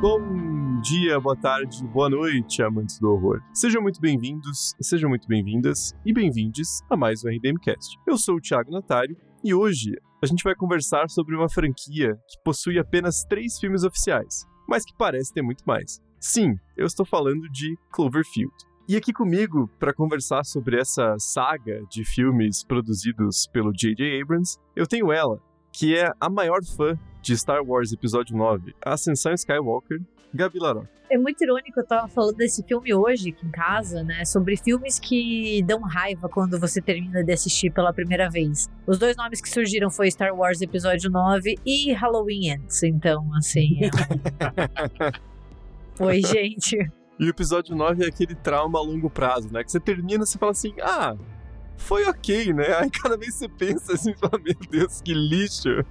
Bom dia, boa tarde, boa noite, amantes do horror. Sejam muito bem-vindos, sejam muito bem-vindas e bem-vindes a mais um RDMcast. Eu sou o Thiago Natário e hoje a gente vai conversar sobre uma franquia que possui apenas três filmes oficiais, mas que parece ter muito mais. Sim, eu estou falando de Cloverfield. E aqui comigo para conversar sobre essa saga de filmes produzidos pelo J.J. Abrams, eu tenho ela, que é a maior fã de Star Wars Episódio 9, Ascensão Skywalker, Gabi Larocque. É muito irônico, eu tava falando desse filme hoje aqui em casa, né? Sobre filmes que dão raiva quando você termina de assistir pela primeira vez. Os dois nomes que surgiram foi Star Wars Episódio 9 e Halloween Ends. Então, assim. É... Oi, gente. E o episódio 9 é aquele trauma a longo prazo, né? Que você termina e você fala assim, ah, foi ok, né? Aí cada vez você pensa assim, fala, meu Deus, que lixo.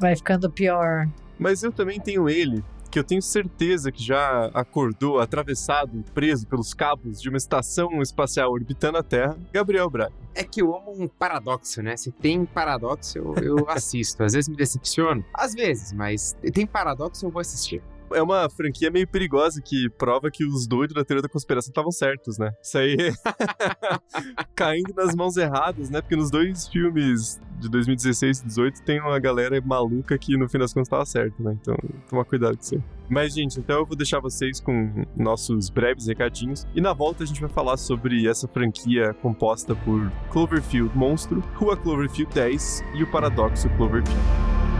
Vai ficando pior. Mas eu também tenho ele, que eu tenho certeza que já acordou atravessado, preso pelos cabos de uma estação espacial orbitando a Terra, Gabriel Braga. É que eu amo um paradoxo, né? Se tem paradoxo, eu, eu assisto. Às vezes me decepciono, às vezes, mas tem paradoxo, eu vou assistir é uma franquia meio perigosa que prova que os doidos da teoria da conspiração estavam certos, né? Isso aí caindo nas mãos erradas, né? Porque nos dois filmes de 2016 e 2018 tem uma galera maluca que no fim das contas estava certo, né? Então, toma cuidado com isso. Mas, gente, então eu vou deixar vocês com nossos breves recadinhos. E na volta a gente vai falar sobre essa franquia composta por Cloverfield Monstro, Rua Cloverfield 10 e o Paradoxo Cloverfield.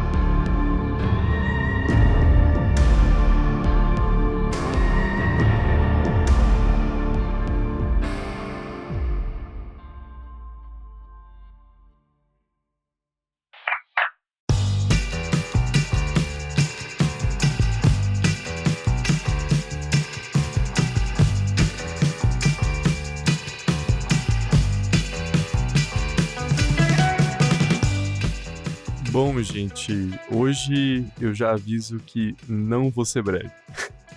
Gente, hoje eu já aviso que não vou ser breve.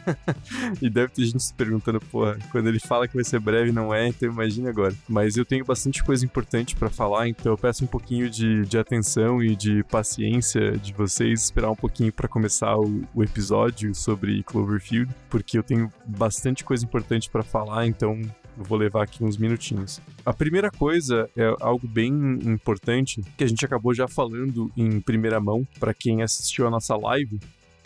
e deve ter gente se perguntando, porra, quando ele fala que vai ser breve, não é, então imagine agora. Mas eu tenho bastante coisa importante para falar, então eu peço um pouquinho de, de atenção e de paciência de vocês, esperar um pouquinho para começar o, o, episódio sobre Cloverfield, porque eu tenho bastante coisa importante para falar, então eu vou levar aqui uns minutinhos. A primeira coisa é algo bem importante que a gente acabou já falando em primeira mão para quem assistiu a nossa live,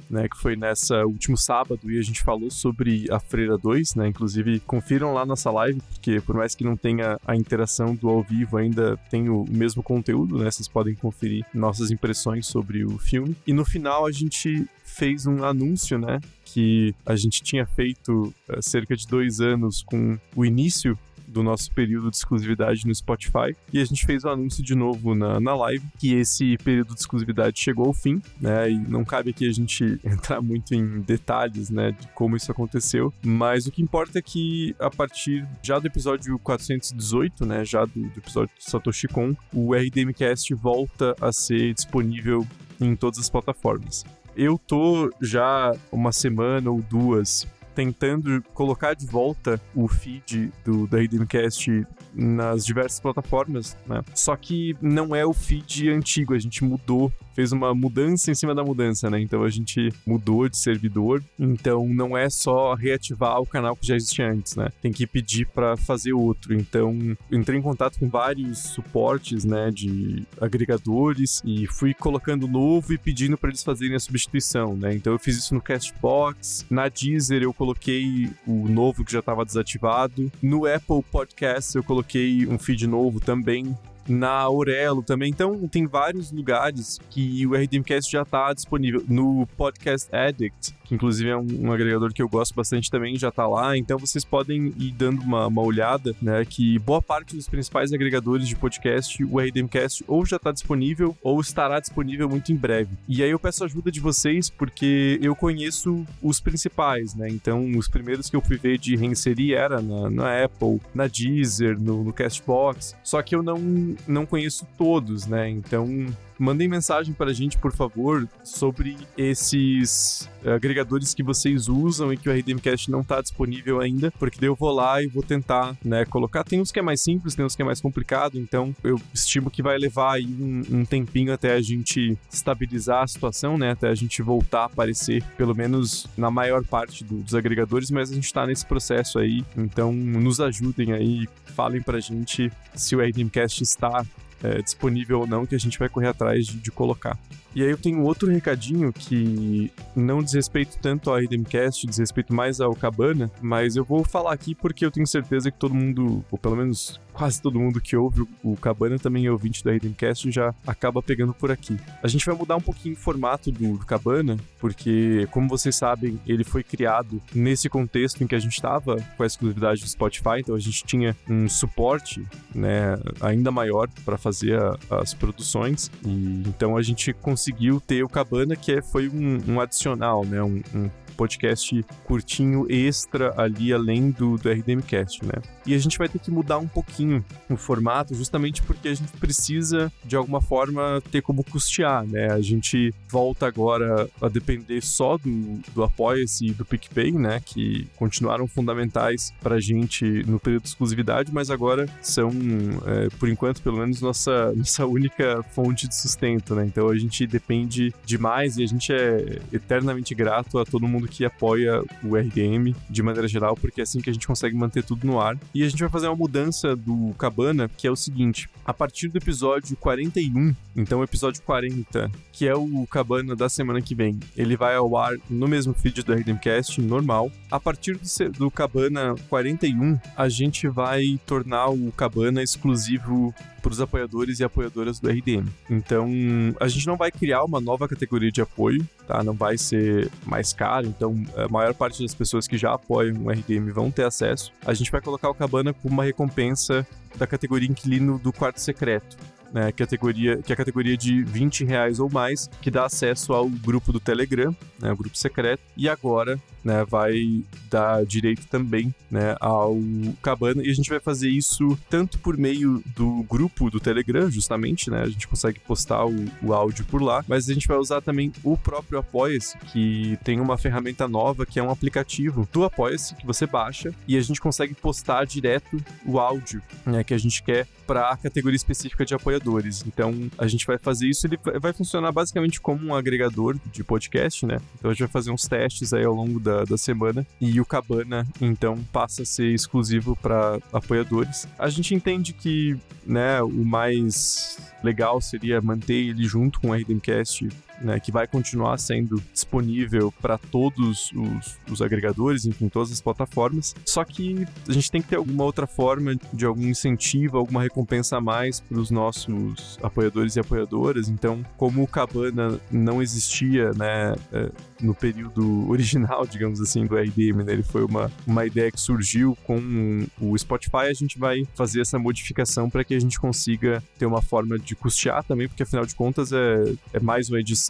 né, que foi nessa último sábado e a gente falou sobre a Freira 2, né? Inclusive, confiram lá nossa live, porque por mais que não tenha a interação do ao vivo, ainda tem o mesmo conteúdo, né? Vocês podem conferir nossas impressões sobre o filme. E no final a gente fez um anúncio, né? Que a gente tinha feito há cerca de dois anos com o início do nosso período de exclusividade no Spotify. E a gente fez o anúncio de novo na, na live que esse período de exclusividade chegou ao fim, né? E não cabe aqui a gente entrar muito em detalhes, né, de como isso aconteceu. Mas o que importa é que a partir já do episódio 418, né, já do, do episódio de Satoshi Kon, o RDMcast volta a ser disponível em todas as plataformas. Eu tô já uma semana ou duas tentando colocar de volta o feed do da Redeemcast nas diversas plataformas, né? Só que não é o feed antigo, a gente mudou fez uma mudança em cima da mudança, né? Então a gente mudou de servidor, então não é só reativar o canal que já existia antes, né? Tem que pedir para fazer outro. Então entrei em contato com vários suportes, né, de agregadores e fui colocando novo e pedindo para eles fazerem a substituição, né? Então eu fiz isso no Castbox, na Deezer eu coloquei o novo que já estava desativado, no Apple Podcast eu coloquei um feed novo também na Aurelo também. Então, tem vários lugares que o RDMcast já está disponível. No Podcast Addict, que inclusive é um, um, agregador que eu gosto bastante também, já está lá. Então, vocês podem ir dando uma, uma, olhada, né? Que boa parte dos principais agregadores de podcast, o RDMcast ou já está disponível ou estará disponível muito em breve. E aí eu peço ajuda de vocês porque eu conheço os principais, né? Então, os primeiros que eu fui ver de reinserir era na, na Apple, na Deezer, no, no Castbox. Só que eu não não conheço todos, né? Então mandem mensagem para a gente, por favor, sobre esses agregadores que vocês usam e que o RDMcast não está disponível ainda, porque daí eu vou lá e vou tentar, né, colocar. Tem uns que é mais simples, tem uns que é mais complicado, então eu estimo que vai levar aí um, um tempinho até a gente estabilizar a situação, né, até a gente voltar a aparecer, pelo menos na maior parte do, dos agregadores, mas a gente está nesse processo aí, então nos ajudem aí, falem pra gente se o RDMcast está é, disponível ou não, que a gente vai correr atrás de, de colocar. E aí eu tenho outro recadinho que não diz respeito tanto ao RDMcast, diz respeito mais ao Cabana, mas eu vou falar aqui porque eu tenho certeza que todo mundo, ou pelo menos quase todo mundo que ouve o Cabana também é ouvinte do RDMcast já acaba pegando por aqui. A gente vai mudar um pouquinho o formato do, do Cabana, porque, como vocês sabem, ele foi criado nesse contexto em que a gente estava com a exclusividade do Spotify, então a gente tinha um suporte né, ainda maior para fazer a, as produções, e então a gente conseguiu ter o Cabana, que é, foi um, um adicional, né, um, um podcast curtinho extra ali além do, do RDMcast, né? E a gente vai ter que mudar um pouquinho o formato, justamente porque a gente precisa, de alguma forma, ter como custear, né? A gente volta agora a depender só do, do Apoia-se e do PicPay, né? Que continuaram fundamentais pra gente no período de exclusividade, mas agora são, é, por enquanto, pelo menos, nossa, nossa única fonte de sustento, né? Então a gente depende demais e a gente é eternamente grato a todo mundo mundo que apoia o RDM de maneira geral, porque é assim que a gente consegue manter tudo no ar. E a gente vai fazer uma mudança do Cabana, que é o seguinte: a partir do episódio 41, então episódio 40, que é o Cabana da semana que vem, ele vai ao ar no mesmo feed do RDMcast, normal. A partir do, do Cabana 41, a gente vai tornar o Cabana exclusivo para os apoiadores e apoiadoras do RDM. Então, a gente não vai criar uma nova categoria de apoio, tá? Não vai ser mais caro, então a maior parte das pessoas que já apoiam o RDM vão ter acesso. A gente vai colocar o Cabana como uma recompensa da categoria Inquilino do Quarto Secreto né, categoria, que é a categoria de 20 reais ou mais, que dá acesso ao grupo do Telegram, né, o grupo secreto, e agora né, vai dar direito também né, ao Cabana, e a gente vai fazer isso tanto por meio do grupo do Telegram, justamente, né, a gente consegue postar o, o áudio por lá, mas a gente vai usar também o próprio Apoia-se, que tem uma ferramenta nova que é um aplicativo do Apoia-se que você baixa e a gente consegue postar direto o áudio né, que a gente quer para a categoria específica de apoiadores. Então, a gente vai fazer isso, ele vai funcionar basicamente como um agregador de podcast, né? Então, a gente vai fazer uns testes aí ao longo da, da semana e o Cabana, então, passa a ser exclusivo para apoiadores. A gente entende que, né, o mais legal seria manter ele junto com o RDMcast né, que vai continuar sendo disponível para todos os, os, agregadores, enfim, todas as plataformas. Só que a gente tem que ter alguma outra forma de algum incentivo, alguma recompensa a mais para os nossos apoiadores e apoiadoras. Então, como o Cabana não existia, né, é, no período original, digamos assim, do RDM, né, ele foi uma, uma ideia que surgiu com o Spotify, a gente vai fazer essa modificação para que a gente consiga ter uma forma de custear também, porque afinal de contas é, é mais uma edição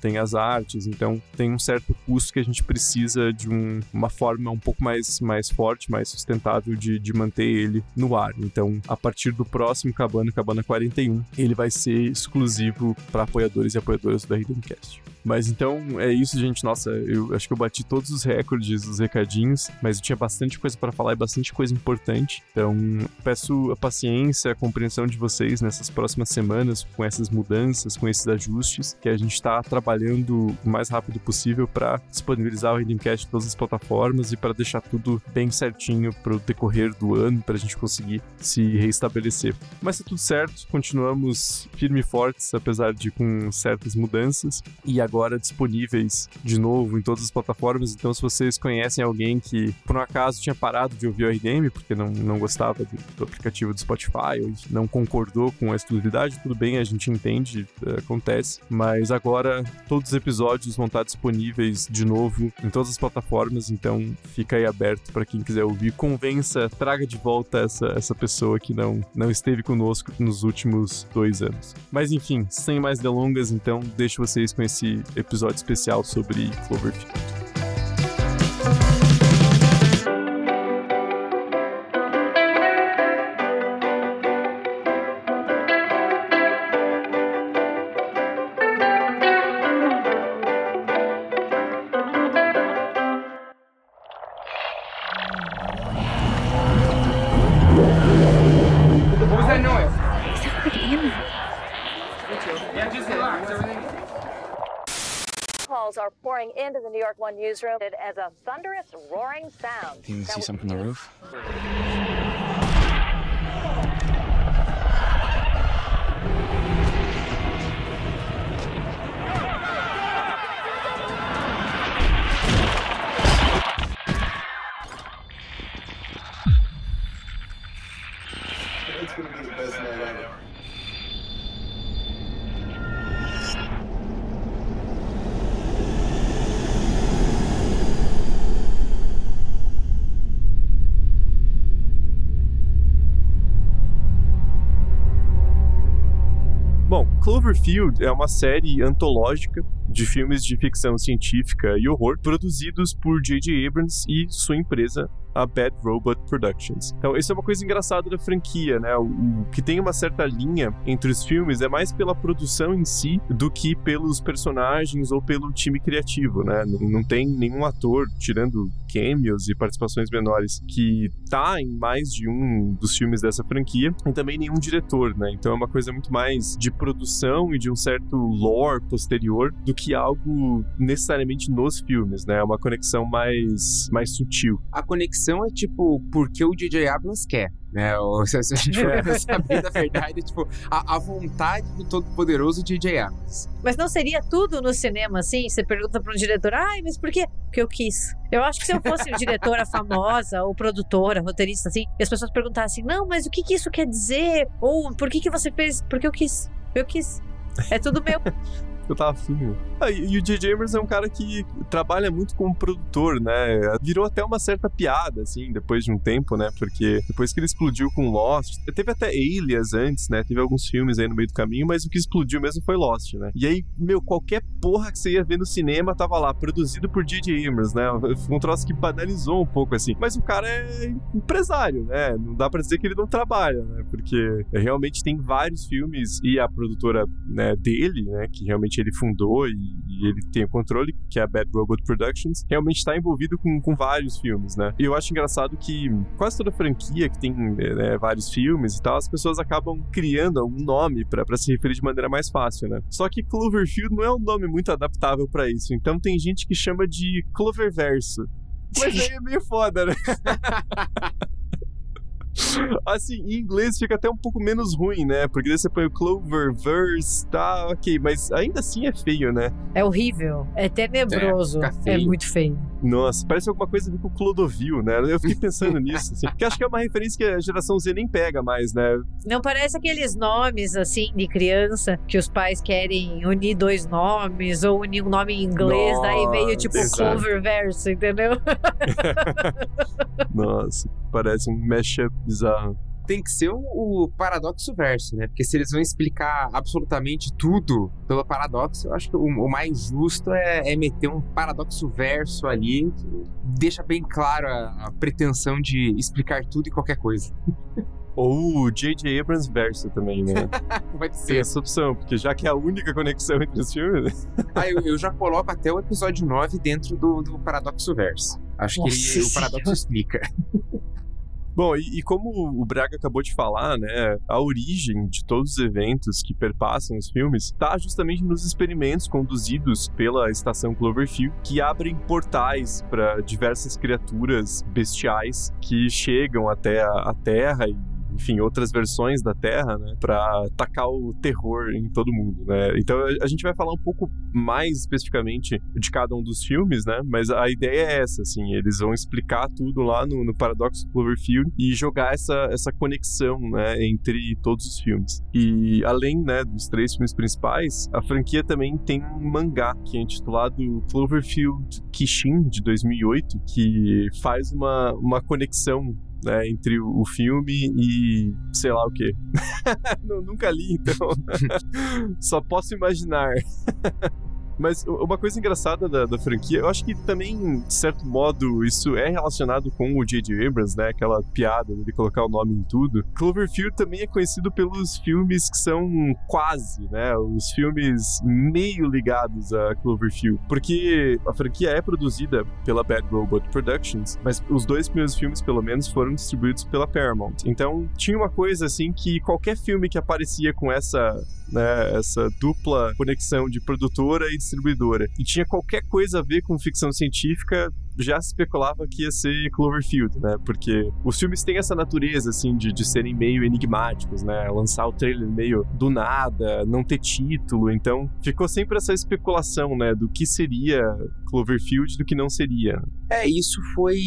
tem as artes, então tem um certo custo que a gente precisa de um, uma forma um pouco mais, mais forte, mais sustentável de, de manter ele no ar. Então, a partir do próximo Cabana, Cabana 41, ele vai ser exclusivo para apoiadores e apoiadoras do RDMcast. Mas então é isso, gente. Nossa, eu acho que eu bati todos os recordes, os recadinhos, mas eu tinha bastante coisa para falar e bastante coisa importante. Então, peço a paciência, a compreensão de vocês nessas próximas semanas com essas mudanças, com esses ajustes, que a gente está trabalhando o mais rápido possível para disponibilizar o Redeemcast em todas as plataformas e para deixar tudo bem certinho para o decorrer do ano, para a gente conseguir se reestabelecer. Mas tá tudo certo, continuamos firme e fortes, apesar de com certas mudanças. E agora disponíveis de novo em todas as plataformas. Então, se vocês conhecem alguém que por um acaso tinha parado de ouvir o RDM porque não, não gostava do, do aplicativo do Spotify ou não concordou com a exclusividade, tudo bem, a gente entende, é, acontece. Mas agora todos os episódios vão estar disponíveis de novo em todas as plataformas. Então, fica aí aberto para quem quiser ouvir. Convença, traga de volta essa, essa pessoa que não, não esteve conosco nos últimos dois anos. Mas enfim, sem mais delongas, então deixo vocês com esse episódio especial sobre Cloverfield. 1 newsroom as a thunderous, roaring sound. You see something on the roof? Cloverfield é uma série antológica de filmes de ficção científica e horror produzidos por J.J. Abrams e sua empresa, a Bad Robot Productions. Então, isso é uma coisa engraçada da franquia, né? O, o, que tem uma certa linha entre os filmes é mais pela produção em si do que pelos personagens ou pelo time criativo, né? Não, não tem nenhum ator, tirando cameos e participações menores, que tá em mais de um dos filmes dessa franquia, e também nenhum diretor, né? Então é uma coisa muito mais de produção e de um certo lore posterior do que algo necessariamente nos filmes, né? É uma conexão mais, mais sutil. A conexão é tipo, porque o DJ Abrams quer. Né? Ou, se a gente for saber da verdade, tipo, a, a vontade do todo-poderoso DJ Abrams. Mas não seria tudo no cinema, assim? Você pergunta para um diretor, ai, mas por quê? Porque eu quis. Eu acho que se eu fosse diretora famosa, ou produtora, roteirista, assim, e as pessoas perguntassem, não, mas o que, que isso quer dizer? Ou por que, que você fez? Porque eu quis. Eu quis. É tudo meu. Eu tava afim. Ah, e, o J.J. Abrams é um cara que trabalha muito como produtor, né? Virou até uma certa piada, assim, depois de um tempo, né? Porque depois que ele explodiu com Lost, teve até Alias antes, né? Teve alguns filmes aí no meio do caminho, mas o que explodiu mesmo foi Lost, né? E aí, meu, qualquer porra que você ia ver no cinema tava lá, produzido por J.J. Abrams, né? Foi um troço que banalizou um pouco, assim. Mas o cara é empresário, né? Não dá pra dizer que ele não trabalha, né? Porque realmente tem vários filmes e a produtora né, dele, né? Que realmente ele fundou e, e, ele tem o controle, que é a Bad Robot Productions, realmente está envolvido com, com vários filmes, né? E eu acho engraçado que quase toda franquia que tem né, vários filmes e tal, as pessoas acabam criando um nome para se referir de maneira mais fácil, né? Só que Cloverfield não é um nome muito adaptável para isso, então tem gente que chama de Cloververso. Mas aí é meio foda, né? Assim, em inglês fica até um pouco menos ruim, né? Porque daí você põe o Cloververse, tá, ok, mas ainda assim é feio, né? É horrível, é tenebroso, é, é muito feio. Nossa, parece alguma coisa com Clodovil, né? Eu fiquei pensando nisso, assim, porque acho que é uma referência que a geração Z nem pega mais, né? Não parece aqueles nomes, assim, de criança, que os pais querem unir dois nomes, ou unir um nome em inglês, Nossa, daí veio tipo exato. Cloververse, entendeu? Nossa, parece um mashup bizarro tem que ser o, paradoxo verso, né? Porque se eles vão explicar absolutamente tudo pelo paradoxo, eu acho que o, o mais justo é, é, meter um paradoxo verso ali, que deixa bem claro a, a pretensão de explicar tudo e qualquer coisa. Ou o J.J. Abrams verso também, né? Pode ser. Tem essa opção, porque já que é a única conexão entre os filmes. ah, eu, eu, já coloco até o episódio 9 dentro do, do paradoxo verso. Acho Nossa que ele, o paradoxo explica. Bom, e, e, como o Braga acabou de falar, né, a origem de todos os eventos que perpassam os filmes está justamente nos experimentos conduzidos pela estação Cloverfield, que abrem portais para diversas criaturas bestiais que chegam até a, a Terra e enfim, outras versões da Terra, né, para tacar o terror em todo mundo, né? Então a gente vai falar um pouco mais especificamente de cada um dos filmes, né? Mas a ideia é essa, assim, eles vão explicar tudo lá no, no Paradox Cloverfield e jogar essa, essa conexão, né, entre todos os filmes. E além, né, dos três filmes principais, a franquia também tem um mangá que é intitulado Cloverfield Kishin de 2008, que faz uma, uma conexão né, entre o filme e sei lá o que. nunca li, então só posso imaginar. Mas uma coisa engraçada da, da, franquia, eu acho que também, de certo modo, isso é relacionado com o J.J. Abrams, né? Aquela piada de colocar o nome em tudo. Cloverfield também é conhecido pelos filmes que são quase, né? Os filmes meio ligados a Cloverfield. Porque a franquia é produzida pela Bad Robot Productions, mas os dois primeiros filmes, pelo menos, foram distribuídos pela Paramount. Então, tinha uma coisa assim que qualquer filme que aparecia com essa né? Essa dupla conexão de produtora e distribuidora. E tinha qualquer coisa a ver com ficção científica, já se especulava que ia ser Cloverfield, né? Porque os filmes têm essa natureza, assim, de, de serem meio enigmáticos, né? Lançar o trailer meio do nada, não ter título. Então, ficou sempre essa especulação, né? Do que seria Cloverfield do que não seria. É, isso foi.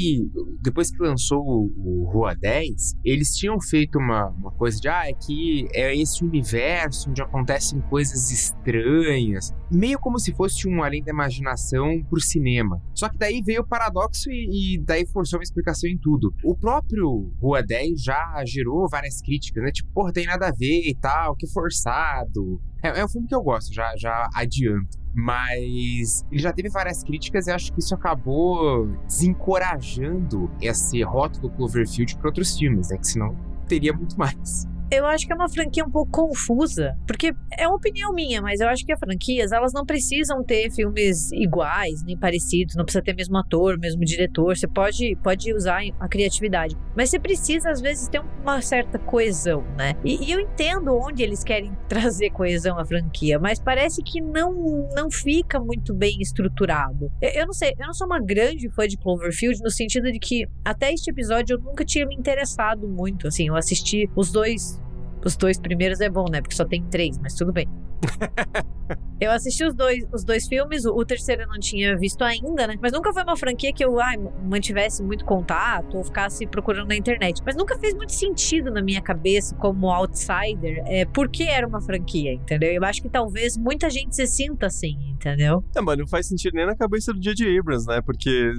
Depois que lançou o, Rua 10, eles tinham feito uma, uma coisa de, ah, é que é esse universo onde acontecem coisas estranhas. Meio como se fosse um além da imaginação pro cinema. Só que daí veio o paradoxo e, e daí forçou uma explicação em tudo. O próprio Rua 10 já gerou várias críticas, né? Tipo, porra, tem nada a ver e tal, que forçado. É, é um filme que eu gosto, já, já adianto. Mas ele já teve várias críticas e acho que isso acabou desencorajando esse rótulo Cloverfield para outros filmes, né? Que senão teria muito mais eu acho que é uma franquia um pouco confusa, porque é uma opinião minha, mas eu acho que as franquias, elas não precisam ter filmes iguais, nem parecidos, não precisa ter mesmo ator, mesmo diretor, você pode, pode usar a criatividade, mas você precisa às vezes ter uma certa coesão, né? E, e eu entendo onde eles querem trazer coesão à franquia, mas parece que não não fica muito bem estruturado. Eu, eu não sei, eu não sou uma grande fã de Cloverfield no sentido de que até este episódio eu nunca tinha me interessado muito, assim, eu assisti os dois os dois primeiros é bom, né? Porque só tem três, mas tudo bem. eu assisti os dois, os dois filmes, o, o, terceiro eu não tinha visto ainda, né? Mas nunca foi uma franquia que eu ai, mantivesse muito contato ou ficasse procurando na internet. Mas nunca fez muito sentido na minha cabeça, como outsider, é, por que era uma franquia, entendeu? Eu acho que talvez muita gente se sinta assim, entendeu? É, mas não faz sentido nem na cabeça do J.J. Abrams, né? Porque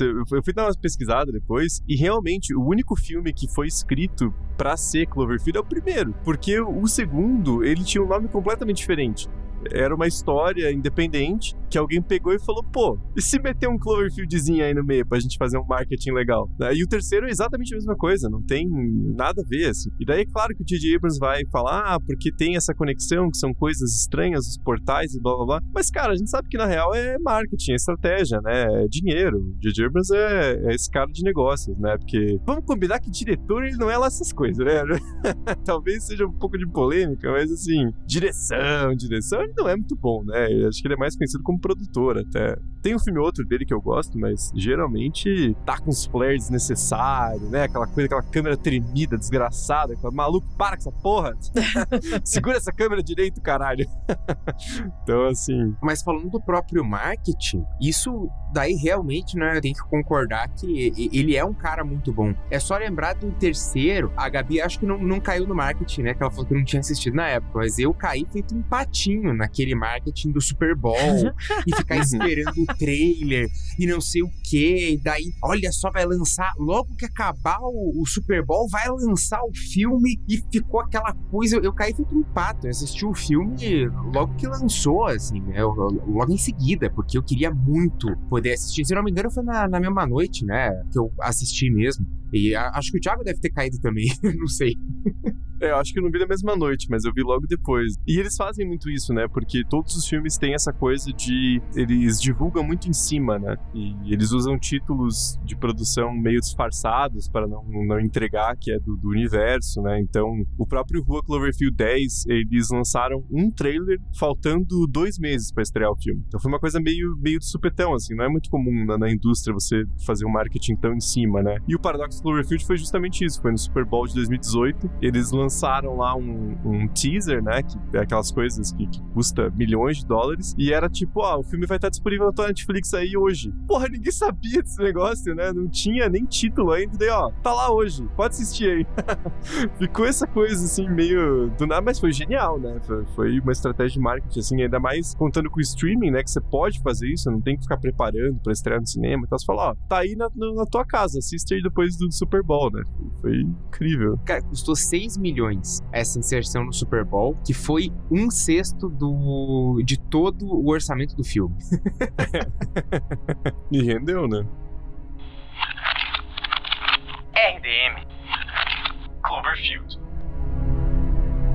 eu fui dar uma pesquisada depois e realmente o único filme que foi escrito para ser Cloverfield é o primeiro. Porque o segundo, ele tinha um nome completamente diferente era uma história independente que alguém pegou e falou, pô, e se meter um Cloverfieldzinho aí no meio pra gente fazer um marketing legal? E o terceiro é exatamente a mesma coisa, não tem nada a ver, assim. E daí, claro que o J.J. Abrams vai falar, ah, porque tem essa conexão, que são coisas estranhas, os portais e blá blá blá. Mas, cara, a gente sabe que na real é marketing, é estratégia, né? É dinheiro. O J.J. Abrams é, é esse cara de negócios, né? Porque vamos combinar que diretor ele não é lá essas coisas, né? Talvez seja um pouco de polêmica, mas assim, direção, direção, ele não é muito bom, né? Eu acho que ele é mais conhecido como produtor até. Tem um filme outro dele que eu gosto, mas geralmente tá com os flares desnecessários, né? Aquela coisa, aquela câmera tremida, desgraçada. Aquela, Maluco, para com essa porra! Segura essa câmera direito, caralho! então, assim. Mas falando do próprio marketing, isso daí realmente, né? Tem que concordar que ele é um cara muito bom. É só lembrar do terceiro, a Gabi acho que não, não caiu no marketing, né? Que ela falou que não tinha assistido na época, mas eu caí feito um patinho naquele marketing do Super Bowl e ficar esperando o trailer e não sei o que. Daí, olha só, vai lançar. Logo que acabar o, o, Super Bowl, vai lançar o filme e ficou aquela coisa. Eu, eu caí feito um pato. Eu assisti o filme logo que lançou, assim, né? Eu, logo em seguida, porque eu queria muito poder assistir. Se não me engano, foi na, na mesma noite, né? Que eu assisti mesmo. E a, acho que o Thiago deve ter caído também, não sei. É, eu acho que eu não vi na mesma noite, mas eu vi logo depois. E eles fazem muito isso, né? Porque todos os filmes têm essa coisa de. Eles divulgam muito em cima, né? E eles usam títulos de produção meio disfarçados para não, não entregar que é do, do universo, né? Então, o próprio Rua Cloverfield 10, eles lançaram um trailer faltando dois meses para estrear o filme. Então foi uma coisa meio, meio de supetão, assim. Não é muito comum na, na indústria você fazer um marketing tão em cima, né? E o Paradox Cloverfield foi justamente isso. Foi no Super Bowl de 2018. Eles lançaram lançaram lá um, um teaser, né? Que é aquelas coisas que, que, custa milhões de dólares. E era tipo, ó, o filme vai estar disponível na tua Netflix aí hoje. Porra, ninguém sabia desse negócio, né? Não tinha nem título ainda. Daí, ó, tá lá hoje. Pode assistir aí. Ficou essa coisa assim, meio do nada, mas foi genial, né? Foi, foi uma estratégia de marketing, assim, ainda mais contando com o streaming, né? Que você pode fazer isso, não tem que ficar preparando pra estrear no cinema. Então você fala, ó, tá aí na, na tua casa, assiste aí depois do Super Bowl, né? Foi incrível. Cara, custou 6 milhões milhões essa inserção no Super Bowl, que foi um sexto do, de todo o orçamento do filme. e rendeu, né? RDM Cloverfield.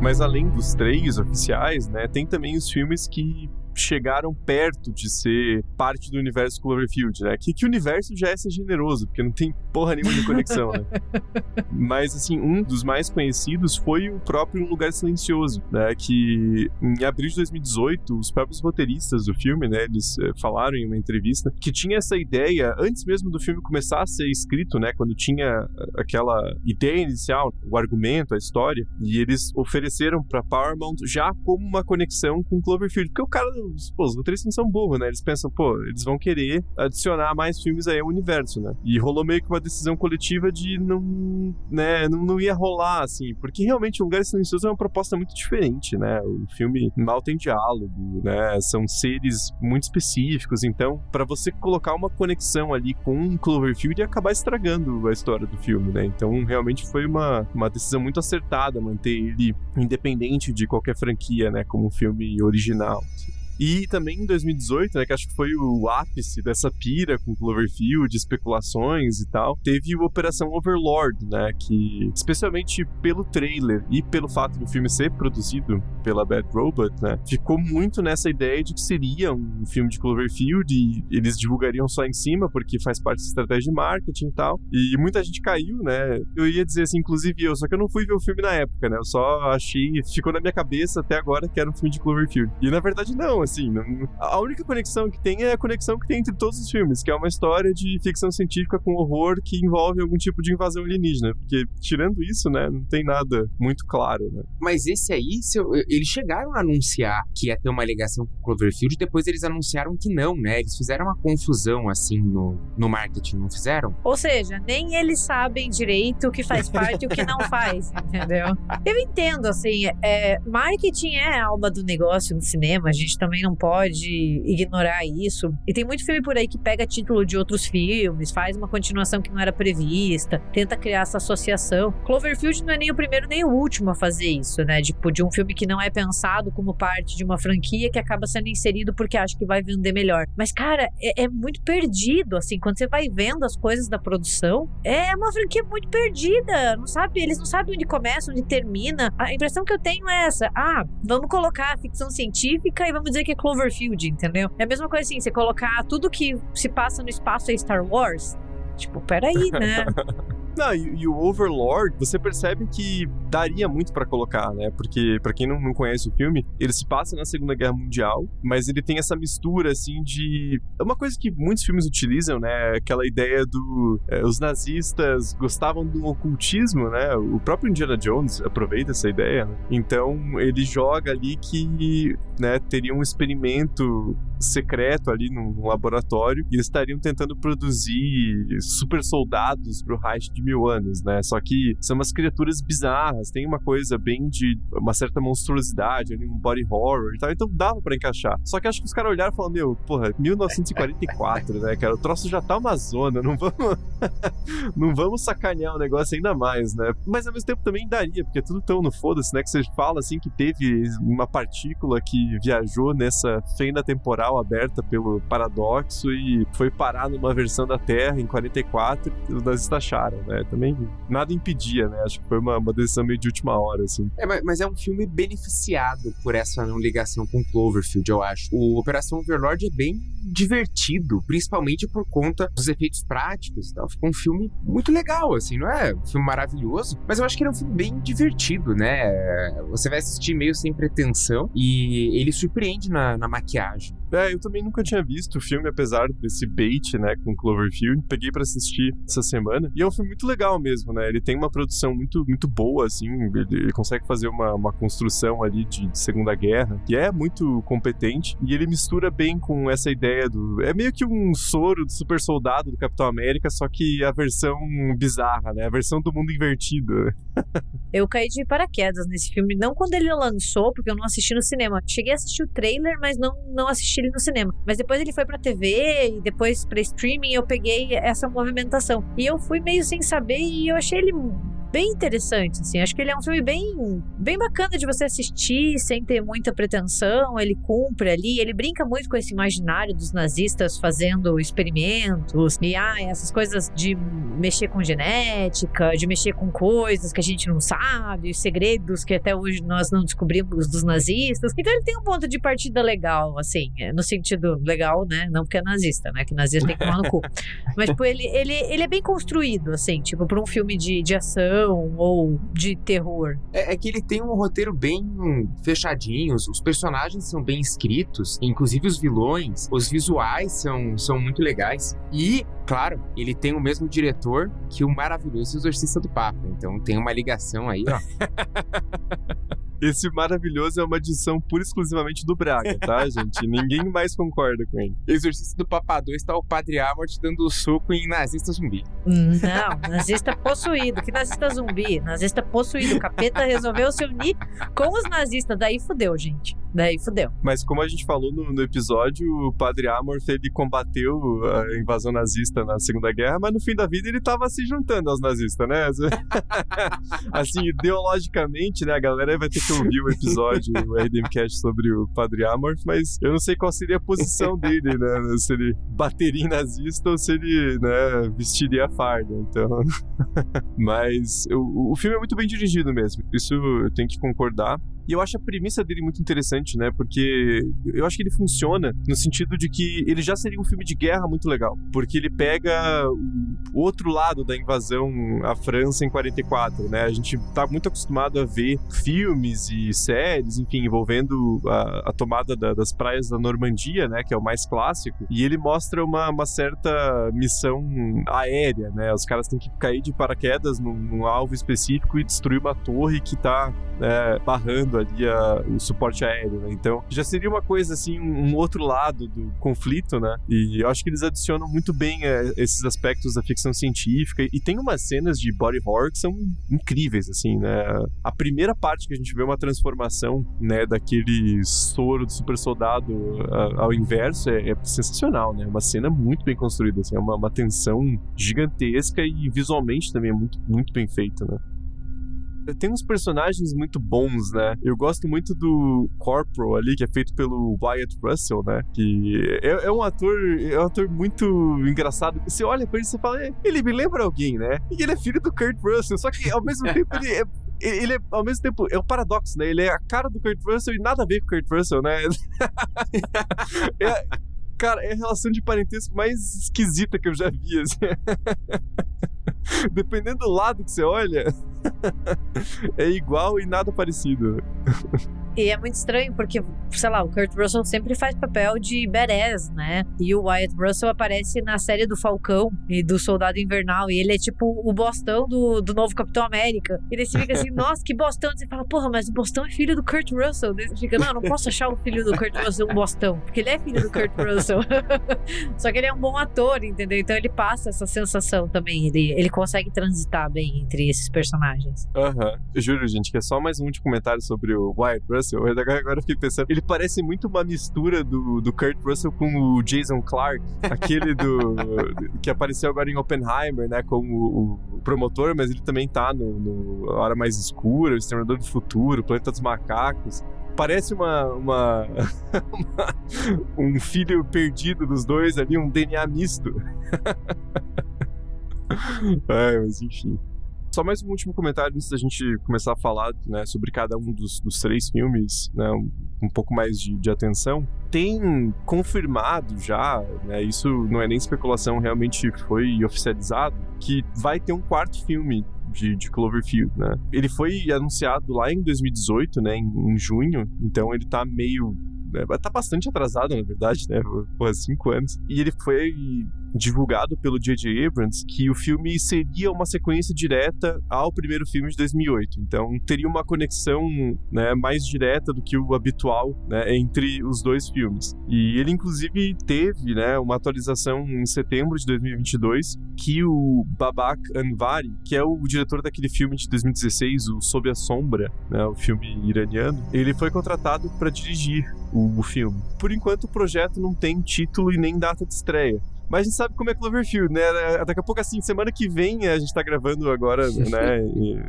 Mas além dos três oficiais, né, tem também os filmes que chegaram perto de ser parte do universo Cloverfield, né? Que, que o universo já é ser generoso, porque não tem porra nenhuma de conexão, né? Mas, assim, um dos mais conhecidos foi o próprio Um Lugar Silencioso, né? Que em abril de 2018, os próprios roteiristas do filme, né? Eles eh, falaram em uma entrevista que tinha essa ideia, antes mesmo do filme começar a ser escrito, né? Quando tinha eh, aquela ideia inicial, o argumento, a história, e eles ofereceram pra Paramount já como uma conexão com Cloverfield, porque o cara, pô, os roteiristas não são burros, né? Eles pensam, pô, eles vão querer adicionar mais filmes aí ao universo, né? E rolou meio que uma decisão coletiva de não, né, não, não ia rolar, assim, porque realmente o Lugar Silencioso é uma proposta muito diferente, né? O filme mal tem diálogo, né? São seres muito específicos, então, para você colocar uma conexão ali com Cloverfield ia acabar estragando a história do filme, né? Então, realmente foi uma, uma decisão muito acertada manter ele independente de qualquer franquia, né? Como um filme original. Assim. E também em 2018, né, que acho que foi o ápice dessa pira com Cloverfield, especulações e tal, teve o Operação Overlord, né, que especialmente pelo trailer e pelo fato do filme ser produzido pela Bad Robot, né, ficou muito nessa ideia de que seria um filme de Cloverfield e eles divulgariam só em cima porque faz parte da estratégia de marketing e tal. E muita gente caiu, né? Eu ia dizer assim, inclusive eu, só que eu não fui ver o filme na época, né? Eu só achei, ficou na minha cabeça até agora que era um filme de Cloverfield. E na verdade não, assim, não, a única conexão que tem é a conexão que tem entre todos os filmes, que é uma história de ficção científica com horror que envolve algum tipo de invasão alienígena. Porque, tirando isso, né, não tem nada muito claro, né? Mas esse aí, eles chegaram a anunciar que ia ter uma ligação com Cloverfield, depois eles anunciaram que não, né? Eles fizeram uma confusão, assim, no, no marketing, não fizeram? Ou seja, nem eles sabem direito o que faz parte e o que não faz, entendeu? Eu entendo, assim, é, marketing é a alma do negócio no cinema, a gente também não pode ignorar isso. E tem muito filme por aí que pega título de outros filmes, faz uma continuação que não era prevista, tenta criar essa associação. Cloverfield não é nem o primeiro nem o último a fazer isso, né? Tipo, de um filme que não é pensado como parte de uma franquia que acaba sendo inserido porque acha que vai vender melhor. Mas, cara, é, é muito perdido, assim, quando você vai vendo as coisas da produção, é uma franquia muito perdida, não sabe? Eles não sabem onde começa, onde termina. A impressão que eu tenho é essa: ah, vamos colocar a ficção científica e vamos dizer que é Cloverfield entendeu? É a mesma coisa assim, você colocar tudo que se passa no espaço é Star Wars. Tipo, peraí, né? Não, e, e, o Overlord, você percebe que daria muito para colocar, né? Porque, para quem não, não, conhece o filme, ele se passa na Segunda Guerra Mundial, mas ele tem essa mistura, assim, de. É uma coisa que muitos filmes utilizam, né? Aquela ideia do. É, os nazistas gostavam do ocultismo, né? O próprio Indiana Jones aproveita essa ideia, né? Então, ele joga ali que, né, teria um experimento secreto ali num laboratório e eles estariam tentando produzir super soldados pro Reich de mil anos, né? Só que são umas criaturas bizarras, tem uma coisa bem de uma certa monstruosidade, ali, um body horror e tal, então dava para encaixar. Só que acho que os caras olharam e falaram, meu, porra, 1944, né, cara? O troço já tá uma zona, não vamos não vamos sacanear o negócio ainda mais, né? Mas ao mesmo tempo também daria, porque é tudo tão no foda-se, né? Que você fala assim que teve uma partícula que viajou nessa fenda temporal aberta pelo paradoxo e foi parar numa versão da Terra em 44 e os nazistas acharam, né? Também nada impedia, né? Acho que foi uma, uma decisão meio de última hora, assim. É, mas, é um filme beneficiado por essa não ligação com Cloverfield, eu acho. O Operação Overlord é bem divertido, principalmente por conta dos efeitos práticos e tal. Ficou um filme muito legal, assim, não é um filme maravilhoso, mas eu acho que ele é um filme bem divertido, né? Você vai assistir meio sem pretensão e ele surpreende na, na maquiagem. É, eu também nunca tinha visto o filme, apesar desse bait, né, com Cloverfield. Peguei para assistir essa semana. E é um filme muito legal mesmo, né? Ele tem uma produção muito, muito boa, assim. Ele, ele consegue fazer uma, uma construção ali de, de, Segunda Guerra, que é muito competente. E ele mistura bem com essa ideia do. É meio que um soro do super soldado do Capitão América, só que a versão bizarra, né? A versão do mundo invertido. eu caí de paraquedas nesse filme, não quando ele lançou, porque eu não assisti no cinema. Cheguei a assistir o trailer, mas não, não assisti assistir ele no cinema. Mas depois ele foi pra TV e depois pra streaming eu peguei essa movimentação. E eu fui meio sem saber e eu achei ele bem interessante, assim. Acho que ele é um filme bem, bem bacana de você assistir, sem ter muita pretensão. Ele cumpre ali, ele brinca muito com esse imaginário dos nazistas fazendo experimentos e ah, essas coisas de mexer com genética, de mexer com coisas que a gente não sabe, segredos que até hoje nós não descobrimos dos nazistas. Então ele tem um ponto de partida legal, assim, é, no sentido legal, né? Não porque é nazista, né? Que nazista tem que tomar no cu. Mas, tipo, ele, ele, ele é bem construído, assim, tipo, para um filme de, de ação ou de terror. É, é, que ele tem um roteiro bem fechadinho, os personagens são bem escritos, inclusive os vilões, os visuais são, são muito legais. E, claro, ele tem o mesmo diretor que o maravilhoso Exorcista do Papa. Então tem uma ligação aí, ó. Esse maravilhoso é uma adição pura e exclusivamente do Braga, tá, gente? Ninguém mais concorda com ele. Exorcista do Papa 2 tá o Padre Amort dando soco em nazista zumbi. Não, nazista possuído. Que nazista zumbi? Nazista possuído. O capeta resolveu se unir com os nazistas. Daí fudeu, gente. Daí fudeu. Mas como a gente falou no, no episódio, o Padre Amorth, ele combateu a invasão nazista na Segunda Guerra, mas no fim da vida ele tava se juntando aos nazistas, né? assim, ideologicamente, né, a galera vai ter que ouvir o episódio, o RDMcast sobre o Padre Amorth, mas eu não sei qual seria a posição dele, né? Se ele bateria em nazista ou se ele, né, vestiria a farda, então... mas o, o filme é muito bem dirigido mesmo, isso eu tenho que concordar. E eu acho a premissa dele muito interessante, né? Porque eu acho que ele funciona no sentido de que ele já seria um filme de guerra muito legal. Porque ele pega o outro lado da invasão à França em 44, né? A gente tá muito acostumado a ver filmes e séries, enfim, envolvendo a, a tomada da, das praias da Normandia, né? Que é o mais clássico. E ele mostra uma, uma certa missão aérea, né? Os caras têm que cair de paraquedas num, num alvo específico e destruir uma torre que tá é, barrando ali a, o suporte aéreo, né? Então, já seria uma coisa assim, um, outro lado do conflito, né? E eu acho que eles adicionam muito bem é, esses aspectos da ficção científica. E tem umas cenas de body horror que são incríveis, assim, né? A primeira parte que a gente vê uma transformação, né, daquele soro do super soldado ao inverso é, é sensacional, né? Uma cena muito bem construída, assim, é uma, uma tensão gigantesca e visualmente também é muito, muito bem feita, né? Tem uns personagens muito bons, né? Eu gosto muito do Corporal ali, que é feito pelo Wyatt Russell, né? Que é, é um ator, é um ator muito engraçado. Você olha pra ele e você fala, é, ele me lembra alguém, né? E ele é filho do Kurt Russell, só que ao mesmo tempo ele é ele é, ao mesmo tempo, é um paradoxo, né? Ele é a cara do Kurt Russell e nada a ver com o Kurt Russell, né? é, cara, é a relação de parentesco mais esquisita que eu já vi, assim. Dependendo do lado que você olha, é igual e nada parecido. E é muito estranho, porque, sei lá, o Kurt Russell sempre faz papel de badass, né? E o Wyatt Russell aparece na série do Falcão e do Soldado Invernal. E ele é tipo o bostão do, do novo Capitão América. E daí você fica assim, nossa, que bostão. E você fala, porra, mas o bostão é filho do Kurt Russell. Daí você fica, não, não posso achar o filho do Kurt Russell um bostão. Porque ele é filho do Kurt Russell. Só que ele é um bom ator, entendeu? Então ele passa essa sensação também. Ele, ele consegue transitar bem entre esses personagens. Aham. Uhum. Eu juro, gente, que é só mais um último comentário sobre o Wyatt Russell Russell. Agora eu fiquei pensando. Ele parece muito uma mistura do, do Kurt Russell com o Jason Clark, aquele do. que apareceu agora em Oppenheimer, né? Como o, promotor, mas ele também tá no, no Hora Mais Escura, o Exterminador do Futuro, Planeta dos Macacos parece uma, uma, uma, um filho perdido dos dois ali, um DNA misto. é, mas enfim. Só mais um último comentário antes da gente começar a falar né, sobre cada um dos, dos três filmes, né, um, um pouco mais de, de, atenção. Tem confirmado já, né, isso não é nem especulação, realmente foi oficializado, que vai ter um quarto filme de, de, Cloverfield, né? Ele foi anunciado lá em 2018, né, em, em junho, então ele tá meio né, tá bastante atrasado, na verdade, né? Por cinco anos. E ele foi divulgado pelo J.J. Abrams que o filme seria uma sequência direta ao primeiro filme de 2008. Então teria uma conexão né, mais direta do que o habitual né, entre os dois filmes. E ele inclusive teve né, uma atualização em setembro de 2022 que o Babak Anvari, que é o diretor daquele filme de 2016, o Sob a Sombra, né, o filme iraniano, ele foi contratado para dirigir o, o filme. Por enquanto o projeto não tem título e nem data de estreia Mas a gente sabe como é Cloverfield, né? Daqui a pouco, assim, semana que vem, a gente tá gravando agora, né? em,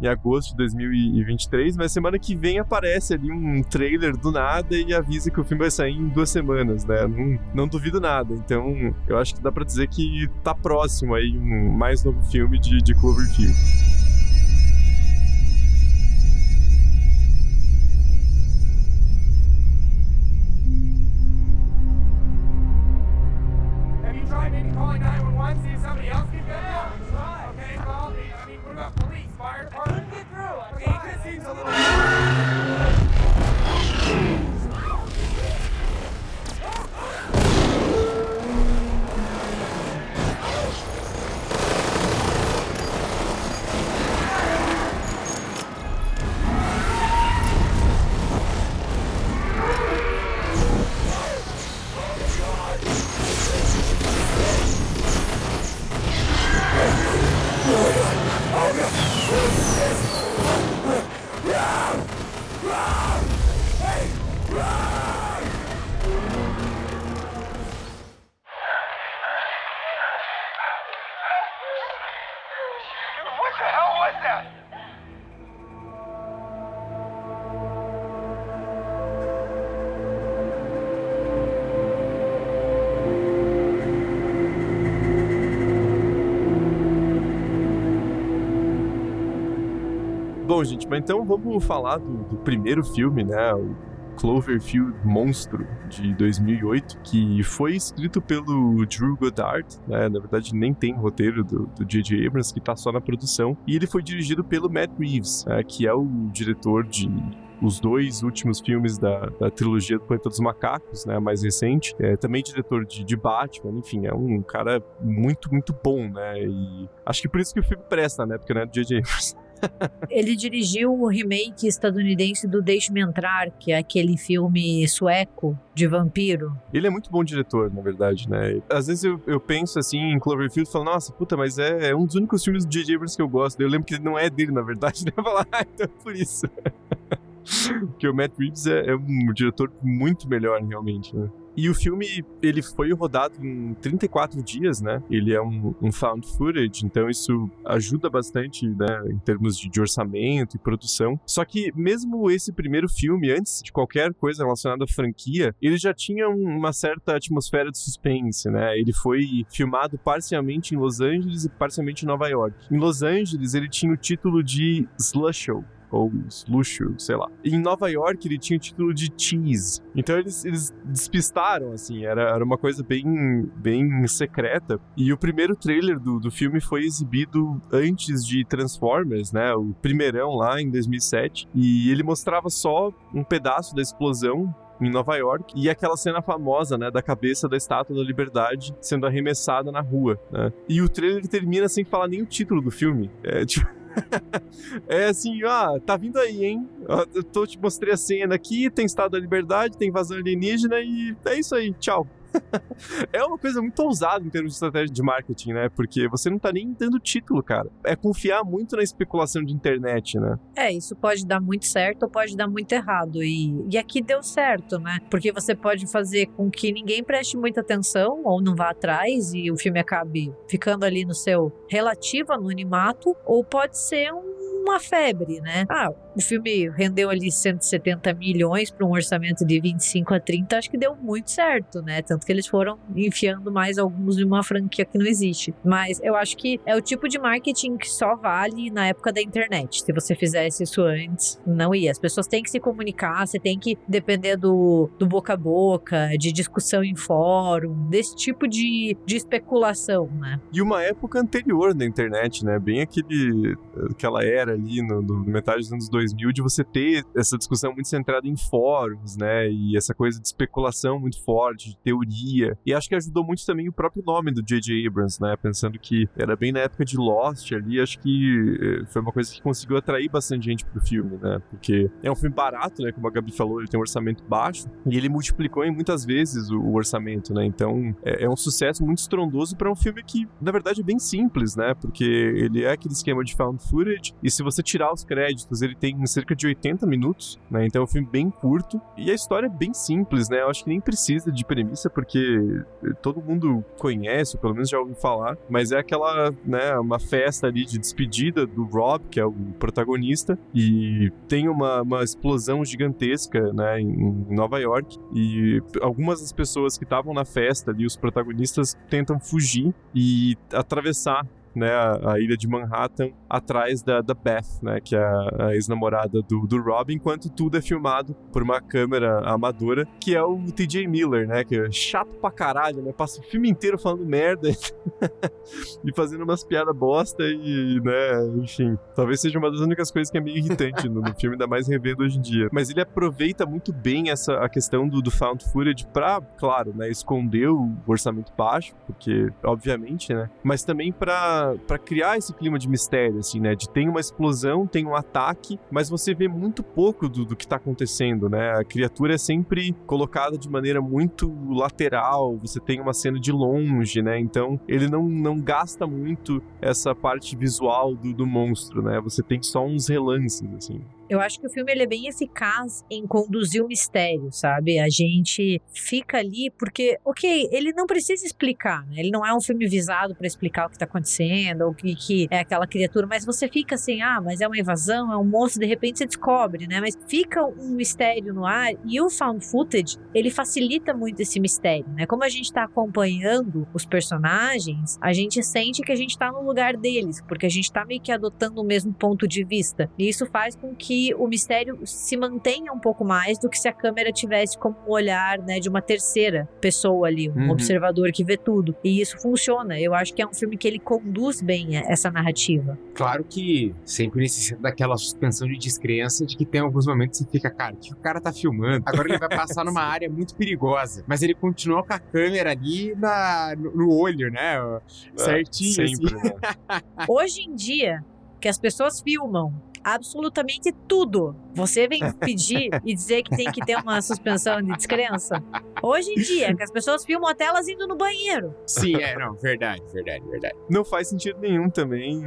em agosto de 2023, mas semana que vem aparece ali um trailer do nada e avisa que o filme vai sair em duas semanas, né? Não, não duvido nada. Então, eu acho que dá pra dizer que tá próximo aí um mais novo filme de, de Cloverfield. Bom, gente, mas então vamos falar do, do primeiro filme, né? O Cloverfield Monstro, de 2008, que foi escrito pelo Drew Goddard, né? Na verdade, nem tem roteiro do J.J. Abrams, que tá só na produção. E ele foi dirigido pelo Matt Reeves, né? que é o diretor de os dois últimos filmes da, da trilogia do Planeta dos Macacos, né, mais recente, é também diretor de, de Batman, enfim, é um cara muito, muito bom, né, e acho que por isso que o filme presta, né, porque não é do J.J. Abrams. Ele dirigiu o remake estadunidense do Deixe-me Entrar, que é aquele filme sueco de vampiro. Ele é muito bom diretor, na verdade, né? Às vezes eu, eu penso assim em Cloverfield e falo, nossa, puta, mas é, é um dos únicos filmes do J.J. Abrams que eu gosto. Eu lembro que não é dele, na verdade, né? Eu falo, ah, então é por isso. Porque o Matt Reeves é, é um diretor muito melhor, realmente, né? E o filme, ele foi rodado em 34 dias, né? Ele é um, um found footage, então isso ajuda bastante, né? Em termos de, de, orçamento e produção. Só que mesmo esse primeiro filme, antes de qualquer coisa relacionada à franquia, ele já tinha um, uma certa atmosfera de suspense, né? Ele foi filmado parcialmente em Los Angeles e parcialmente em Nova York. Em Los Angeles, ele tinha o título de Slush Show ou Sluxo, sei lá. Em Nova York ele tinha o título de Cheese. Então eles, eles despistaram, assim, era, era uma coisa bem, bem secreta. E o primeiro trailer do, do filme foi exibido antes de Transformers, né? O primeirão lá em 2007. E ele mostrava só um pedaço da explosão em Nova York e aquela cena famosa, né, da cabeça da Estátua da Liberdade sendo arremessada na rua, né? E o trailer termina sem falar nem o título do filme. É tipo é assim, ó, tá vindo aí, hein? Eu tô, te mostrei a cena aqui, tem Estado da Liberdade, tem invasão alienígena e é isso aí, tchau. é uma coisa muito ousada em termos de estratégia de marketing, né? Porque você não tá nem dando título, cara. É confiar muito na especulação de internet, né? É, isso pode dar muito certo ou pode dar muito errado. E, e aqui deu certo, né? Porque você pode fazer com que ninguém preste muita atenção ou não vá atrás e o filme acabe ficando ali no seu relativo anonimato, ou pode ser um uma febre, né? Ah, o filme rendeu ali 170 milhões para um orçamento de 25 a 30, acho que deu muito certo, né? Tanto que eles foram enfiando mais alguns de uma franquia que não existe. Mas eu acho que é o tipo de marketing que só vale na época da internet. Se você fizesse isso antes, não ia. As pessoas têm que se comunicar, você tem que depender do, do boca a boca, de discussão em fórum, desse tipo de, de especulação, né? E uma época anterior da internet, né? Bem aquele, aquela era ali no, no, metade dos anos 2000 de você ter essa discussão muito centrada em fóruns, né? E essa coisa de especulação muito forte, de teoria. E acho que ajudou muito também o próprio nome do J.J. Abrams, né? Pensando que era bem na época de Lost ali, acho que eh, foi uma coisa que conseguiu atrair bastante gente pro filme, né? Porque é um filme barato, né? Como a Gabi falou, ele tem um orçamento baixo e ele multiplicou em muitas vezes o, o orçamento, né? Então é, é um sucesso muito estrondoso para um filme que, na verdade, é bem simples, né? Porque ele é aquele esquema de found footage se você tirar os créditos, ele tem cerca de 80 minutos, né? Então é um filme bem curto e a história é bem simples, né? Eu acho que nem precisa de premissa porque todo mundo conhece, ou pelo menos já ouviu falar, mas é aquela, né, uma festa ali de despedida do Rob, que é o protagonista, e tem uma, uma explosão gigantesca, né, em Nova York, e algumas das pessoas que estavam na festa ali, os protagonistas, tentam fugir e atravessar né, a, a, ilha de Manhattan atrás da, da Beth, né, que é a, ex-namorada do, do Rob, enquanto tudo é filmado por uma câmera amadora, que é o TJ Miller, né, que é chato pra caralho, né, passa o filme inteiro falando merda e fazendo umas piadas bosta e, né, enfim, talvez seja uma das únicas coisas que é meio irritante no, no filme, ainda mais revendo hoje em dia. Mas ele aproveita muito bem essa a questão do, do found footage pra, claro, né, esconder o orçamento baixo, porque, obviamente, né, mas também pra para criar esse clima de mistério, assim, né? De tem uma explosão, tem um ataque, mas você vê muito pouco do, do que tá acontecendo, né? A criatura é sempre colocada de maneira muito lateral, você tem uma cena de longe, né? Então ele não, não gasta muito essa parte visual do, do monstro, né? Você tem só uns relances, assim. Eu acho que o filme ele é bem eficaz em conduzir o mistério, sabe? A gente fica ali porque, ok, ele não precisa explicar, né? Ele não é um filme visado para explicar o que tá acontecendo, ou o que, que é aquela criatura, mas você fica assim, ah, mas é uma invasão, é um monstro, de repente você descobre, né? Mas fica um mistério no ar e o found footage, ele facilita muito esse mistério, né? Como a gente tá acompanhando os personagens, a gente sente que a gente tá no lugar deles, porque a gente tá meio que adotando o mesmo ponto de vista. E isso faz com que o mistério se mantenha um pouco mais do que se a câmera tivesse como um olhar né, de uma terceira pessoa ali, um Uhum. observador que vê tudo. E isso funciona. Eu acho que é um filme que ele conduz bem essa narrativa. Claro que sempre necessita daquela suspensão de descrença de que tem alguns momentos que você fica, cara, o que o cara tá filmando? Agora ele vai passar numa área muito perigosa. Mas ele continua com a câmera ali na, no, no olho, né? Certinho. Sempre, assim. Hoje em dia, que as pessoas filmam absolutamente tudo. Você vem pedir e dizer que tem que ter uma suspensão de descrença? Hoje em dia, que as pessoas filmam até elas indo no banheiro. Sim, é, não, verdade, verdade, verdade. Não faz sentido nenhum também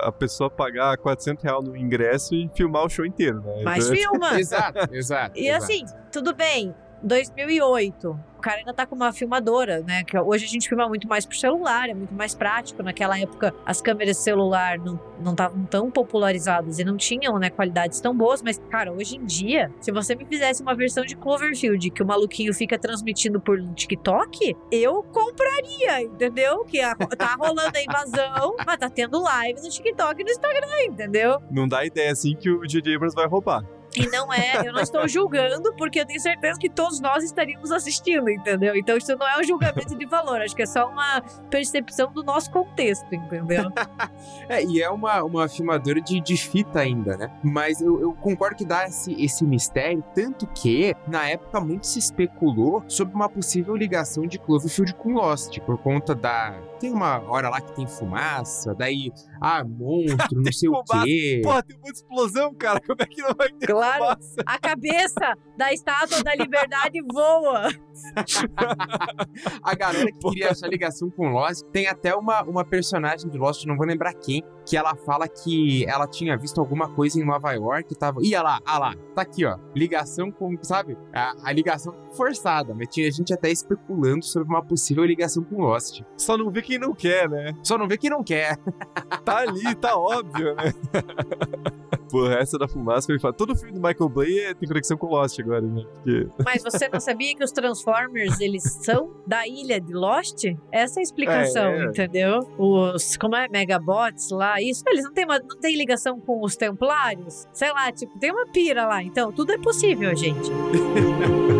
a pessoa pagar 400 reais no ingresso e filmar o show inteiro, né? Mas filma. Exato, exato. E exato. assim, tudo bem. 2008, o cara ainda tá com uma filmadora, né? Que hoje a gente filma muito mais por celular, é muito mais prático. Naquela época, as câmeras celular não estavam tão popularizadas e não tinham, né, qualidades tão boas. Mas, cara, hoje em dia, se você me fizesse uma versão de Cloverfield que o maluquinho fica transmitindo por TikTok, eu compraria, entendeu? Que a- tá rolando a invasão, mas tá tendo live no TikTok e no Instagram, entendeu? Não dá ideia assim que o J.J. Abrams vai roubar. E não é, eu não estou julgando, porque eu tenho certeza que todos nós estaríamos assistindo, entendeu? Então isso não é um julgamento de valor, acho que é só uma percepção do nosso contexto, entendeu? É, e é uma, uma filmadora de, de fita ainda, né? Mas eu, eu concordo que dá esse, esse mistério, tanto que, na época, muito se especulou sobre uma possível ligação de Cloverfield com Lost, por conta da... Tem uma hora lá que tem fumaça, daí, ah, monstro, não sei o fumaça. quê. Porra, tem uma explosão, cara. Como é que não vai ter Claro, fumaça? a cabeça da estátua da liberdade voa. A galera que queria essa ligação com Lost, tem até uma, uma personagem de Lost, não vou lembrar quem, que ela fala que ela tinha visto alguma coisa em Nova York e tava. Ih, olha lá, olha lá, tá aqui, ó. Ligação com, sabe? A, a ligação forçada, mas tinha gente até especulando sobre uma possível ligação com Lost. Só não vê quem não quer, né? Só não vê quem não quer. Tá ali, tá óbvio, né? Porra, essa da fumaça foi. Todo filme do Michael Bay é- tem conexão com Lost agora, né? Porque Mas você não sabia que os Transformers, eles são da ilha de Lost? Essa é a explicação, É, é. entendeu? Os, como é, Megabots lá, isso, eles não têm, uma, não têm ligação com os Templários? Sei lá, tipo, tem uma pira lá. Então, tudo é possível, gente.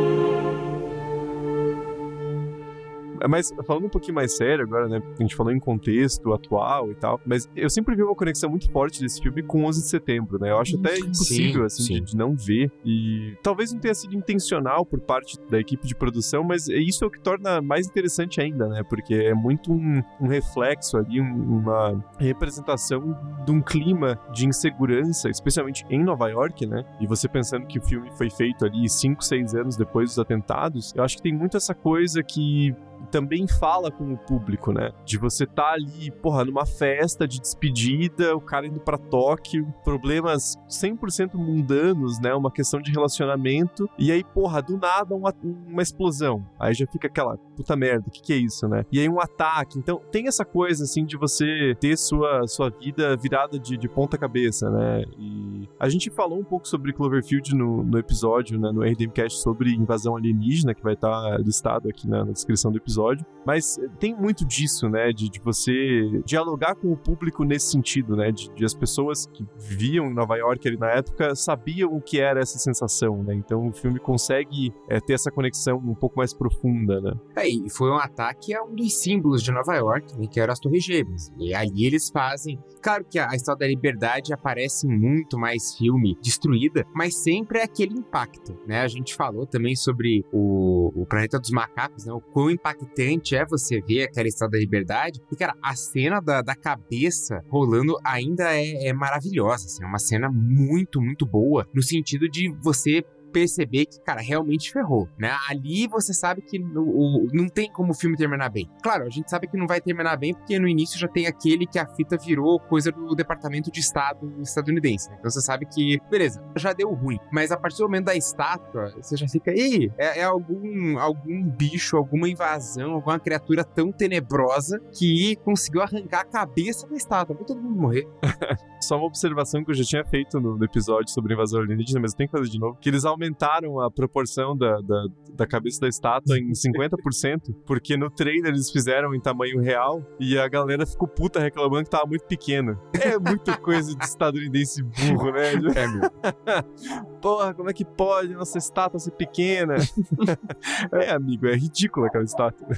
Mas falando um pouquinho mais sério agora, né? A gente falou em contexto atual e tal, mas eu sempre vi uma conexão muito forte desse filme com 11 de setembro, né? Eu acho até impossível, assim, sim. De, de não ver. E talvez não tenha sido intencional por parte da equipe de produção, mas isso é o que torna mais interessante ainda, né? Porque é muito um, um reflexo ali, um- uma representação de um clima de insegurança, especialmente em Nova York, né? E você pensando que o filme foi feito ali 5, 6 anos depois dos atentados, eu acho que tem muito essa coisa que também fala com o público, né? De você estar tá ali, porra, numa festa de despedida, o cara indo para Tóquio, problemas 100% mundanos, né? Uma questão de relacionamento, e aí, porra, do nada uma, uma explosão. Aí já fica aquela puta merda, o que, que é isso, né? E aí um ataque. Então tem essa coisa, assim, de você ter sua, sua vida virada de, de ponta cabeça, né? E a gente falou um pouco sobre Cloverfield no, no episódio, né? No RDMcast sobre invasão alienígena, que vai estar tá listado aqui na, na descrição do episódio. Mas tem muito disso, né? De, de você dialogar com o público nesse sentido, né? De, de, as pessoas que viviam em Nova York ali na época sabiam o que era essa sensação, né? Então o filme consegue é, ter essa conexão um pouco mais profunda, né? É, e foi um ataque a um dos símbolos de Nova York, né? Que eram as Torres Gêmeas. E ali eles fazem. Claro que a, a História da Liberdade aparece muito mais filme destruída, mas sempre é aquele impacto, né? A gente falou também sobre o, o Planeta dos Macacos, né? O quão impactante é você ver aquela Estátua da Liberdade. E, cara, a cena da, da cabeça rolando ainda é, é maravilhosa. Assim, é uma cena muito, muito boa, no sentido de você perceber que, cara, realmente ferrou, né? Ali você sabe que o, o, não tem como o filme terminar bem. Claro, a gente sabe que não vai terminar bem porque no início já tem aquele que a fita virou coisa do Departamento de Estado estadunidense, né? Então você sabe que, beleza, já deu ruim. Mas a partir do momento da estátua, você já fica, ei, é, é algum, algum bicho, alguma invasão, alguma criatura tão tenebrosa que conseguiu arrancar a cabeça da estátua. Vai todo mundo morrer. Só uma observação que eu já tinha feito no, no episódio sobre invasão alienígena, mas eu tenho que fazer de novo, que eles aumentaram aumentaram a proporção da, da, da cabeça da estátua em 50%, porque no trailer eles fizeram em tamanho real e a galera ficou puta reclamando que tava muito pequeno. É muita coisa de estadunidense burro, né? É, meu. Porra, como é que pode nossa estátua ser pequena? é, amigo, é ridícula aquela estátua.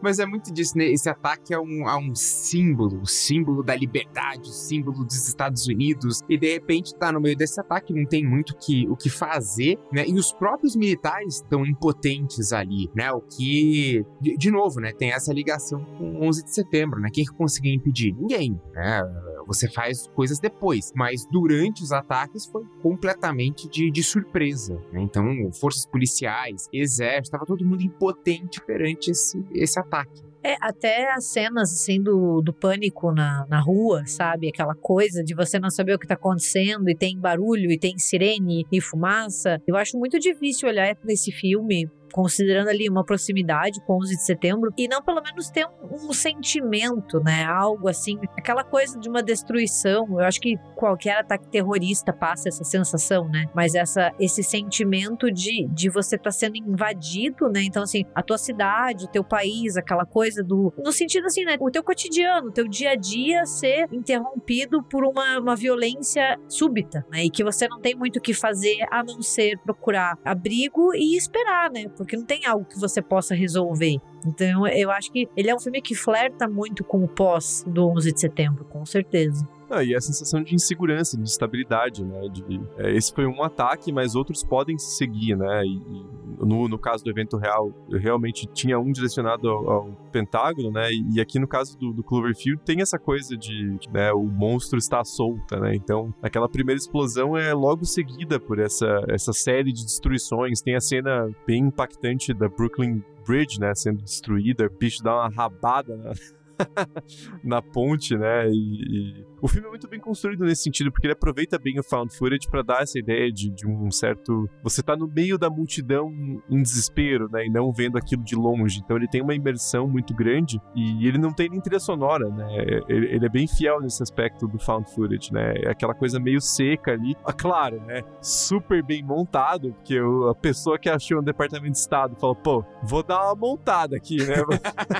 Mas é muito disso, né? Esse ataque é um, a um símbolo, o símbolo da liberdade, o símbolo dos Estados Unidos, e de repente tá no meio desse ataque, não tem muito que, o que fazer fazer, né? E os próprios militares estão impotentes ali, né? O que, de, de, novo, né? Tem essa ligação com 11 de setembro, né? Quem que conseguiu impedir? Ninguém, né? Você faz coisas depois, mas durante os ataques foi completamente de, de surpresa. Né? Então, forças policiais, exército, estava todo mundo impotente perante esse, esse ataque. É, até as cenas, assim, do, do pânico na, na rua, sabe? Aquela coisa de você não saber o que tá acontecendo e tem barulho e tem sirene e fumaça. Eu acho muito difícil olhar para esse filme considerando ali uma proximidade com 11 de setembro, e não pelo menos ter um, um, sentimento, né? Algo assim, aquela coisa de uma destruição. Eu acho que qualquer ataque terrorista passa essa sensação, né? Mas essa, esse sentimento de, de você estar tá sendo invadido, né? Então, assim, a tua cidade, o teu país, aquela coisa do. No sentido assim, né? O teu cotidiano, o teu dia a dia ser interrompido por uma, uma violência súbita, né? E que você não tem muito o que fazer a não ser procurar abrigo e esperar, né? Não tem algo que você possa resolver. Então eu acho que ele é um filme que flerta muito com o pós do 11 de setembro, com certeza. Ah, e a sensação de insegurança, de instabilidade, né? De, é, esse foi um ataque, mas outros podem se seguir, né? E, e no, no caso do evento real, realmente tinha um direcionado ao, ao Pentágono, né? E, e, aqui no caso do, do, Cloverfield tem essa coisa de, né, o monstro está solta, né? Então, aquela primeira explosão é logo seguida por essa, essa série de destruições. Tem a cena bem impactante da Brooklyn Bridge, né, sendo destruída, o bicho dá uma rabada na, na ponte, né? E, e, o filme é muito bem construído nesse sentido, porque ele aproveita bem o found footage para dar essa ideia de, de, um certo. Você tá no meio da multidão em desespero, né? E não vendo aquilo de longe. Então ele tem uma imersão muito grande e ele não tem nem trilha sonora, né? Ele, ele é bem fiel nesse aspecto do found footage, né? É aquela coisa meio seca ali. Ah, claro, né? Super bem montado, porque a pessoa que achou um departamento de estado falou, pô, vou dar uma montada aqui, né?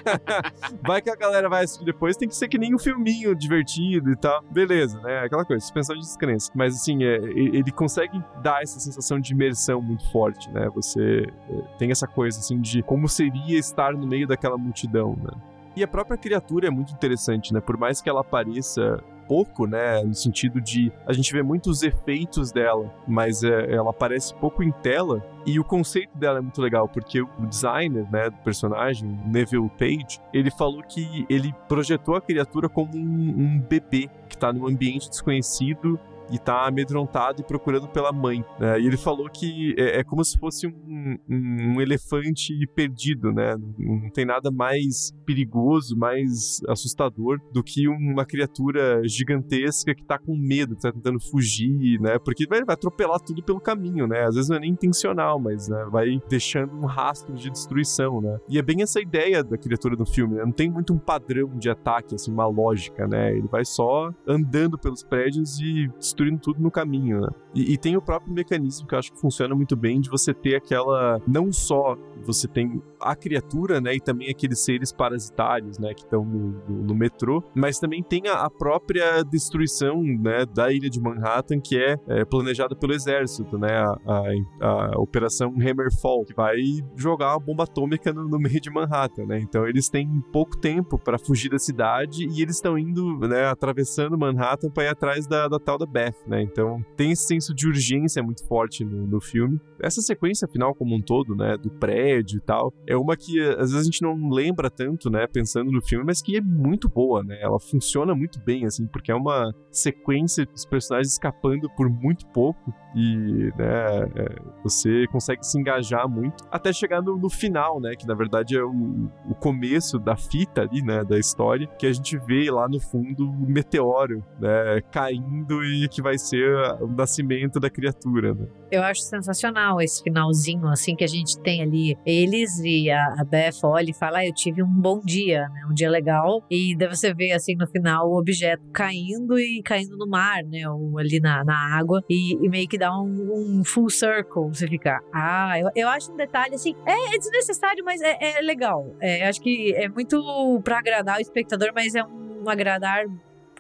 Vai que a galera vai assistir depois, tem que ser que nem um filminho divertido e tal. Beleza, né? Aquela coisa, suspensão de descrença. Mas assim, é, ele consegue dar essa sensação de imersão muito forte, né? Você é, tem essa coisa assim de como seria estar no meio daquela multidão, né? E a própria criatura é muito interessante, né? Por mais que ela apareça pouco, né? No sentido de a gente vê muitos efeitos dela, mas é, ela aparece pouco em tela. E o conceito dela é muito legal, porque o designer, né, do personagem, Neville Page, ele falou que ele projetou a criatura como um, um bebê que está num ambiente desconhecido e tá amedrontado e procurando pela mãe. Né? E ele falou que é, é como se fosse um, um, um, elefante perdido, né? Não tem nada mais perigoso, mais assustador do que uma criatura gigantesca que tá com medo, que tá tentando fugir, né? Porque vai, vai atropelar tudo pelo caminho, né? Às vezes não é nem intencional, mas né, vai deixando um rastro de destruição, né? E é bem essa ideia da criatura do filme, né? Não tem muito um padrão de ataque, assim, uma lógica, né? Ele vai só andando pelos prédios e destruindo tudo no caminho, né? E, e tem o próprio mecanismo que eu acho que funciona muito bem de você ter aquela. Não só você tem a criatura, né? E também aqueles seres parasitários, né? Que estão no, no, no, metrô, mas também tem a, a, própria destruição, né? Da ilha de Manhattan, que é, é planejada pelo exército, né? A, a, a, Operação Hammerfall, que vai jogar uma bomba atômica no, no meio de Manhattan, né? Então eles têm pouco tempo para fugir da cidade e eles estão indo, né? Atravessando Manhattan para ir atrás da, da tal da Beth, né? Então tem esse senso de urgência muito forte no, no filme. Essa sequência final como um todo, né? Do prédio e tal, é uma que às vezes a gente não lembra tanto, né? Pensando no filme, mas que é muito boa, né? Ela funciona muito bem, assim, porque é uma sequência dos personagens escapando por muito pouco e né, é, você consegue se engajar muito até chegar no, no, final, né, que na verdade é o, o começo da fita ali, né, da história, que a gente vê lá no fundo o meteoro, né, caindo e que vai ser o nascimento da criatura, né. Eu acho sensacional esse finalzinho, assim, que a gente tem ali. Eles e a, Beth olha e fala, ah, eu tive um bom dia, né? Um dia legal. E daí você vê, assim, no final, o objeto caindo e caindo no mar, né? Ou ali na, na água. E, e meio que dá um, um, full circle. Você fica, ah, eu, eu acho um detalhe, assim, é, é desnecessário, mas é, é legal. É, eu acho que é muito para agradar o espectador, mas é um agradar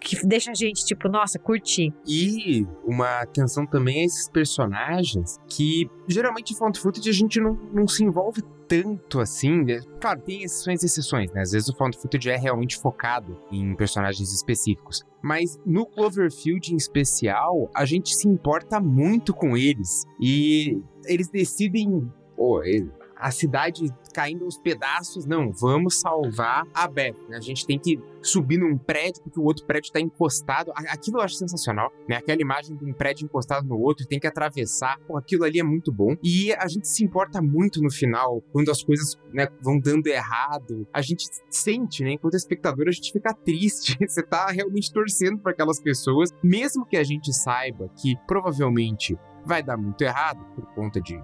que deixa a gente, tipo, nossa, curtir. E uma atenção também a esses personagens que geralmente em Found Footage a gente não, não se envolve tanto assim. Né? Claro, tem exceções e exceções, né? Às vezes o Found Footage é realmente focado em personagens específicos. Mas no Cloverfield em especial, a gente se importa muito com eles. E eles decidem. Oh, a cidade caindo aos pedaços. Não, vamos salvar a Beth. Né? A gente tem que subir num prédio porque o outro prédio está encostado. Aquilo eu acho sensacional, né? Aquela imagem de um prédio encostado no outro tem que atravessar. Pô, aquilo ali é muito bom. E a gente se importa muito no final, quando as coisas né, vão dando errado. A gente sente, né? Enquanto espectador, a gente fica triste. Você tá realmente torcendo para aquelas pessoas, mesmo que a gente saiba que provavelmente vai dar muito errado por conta de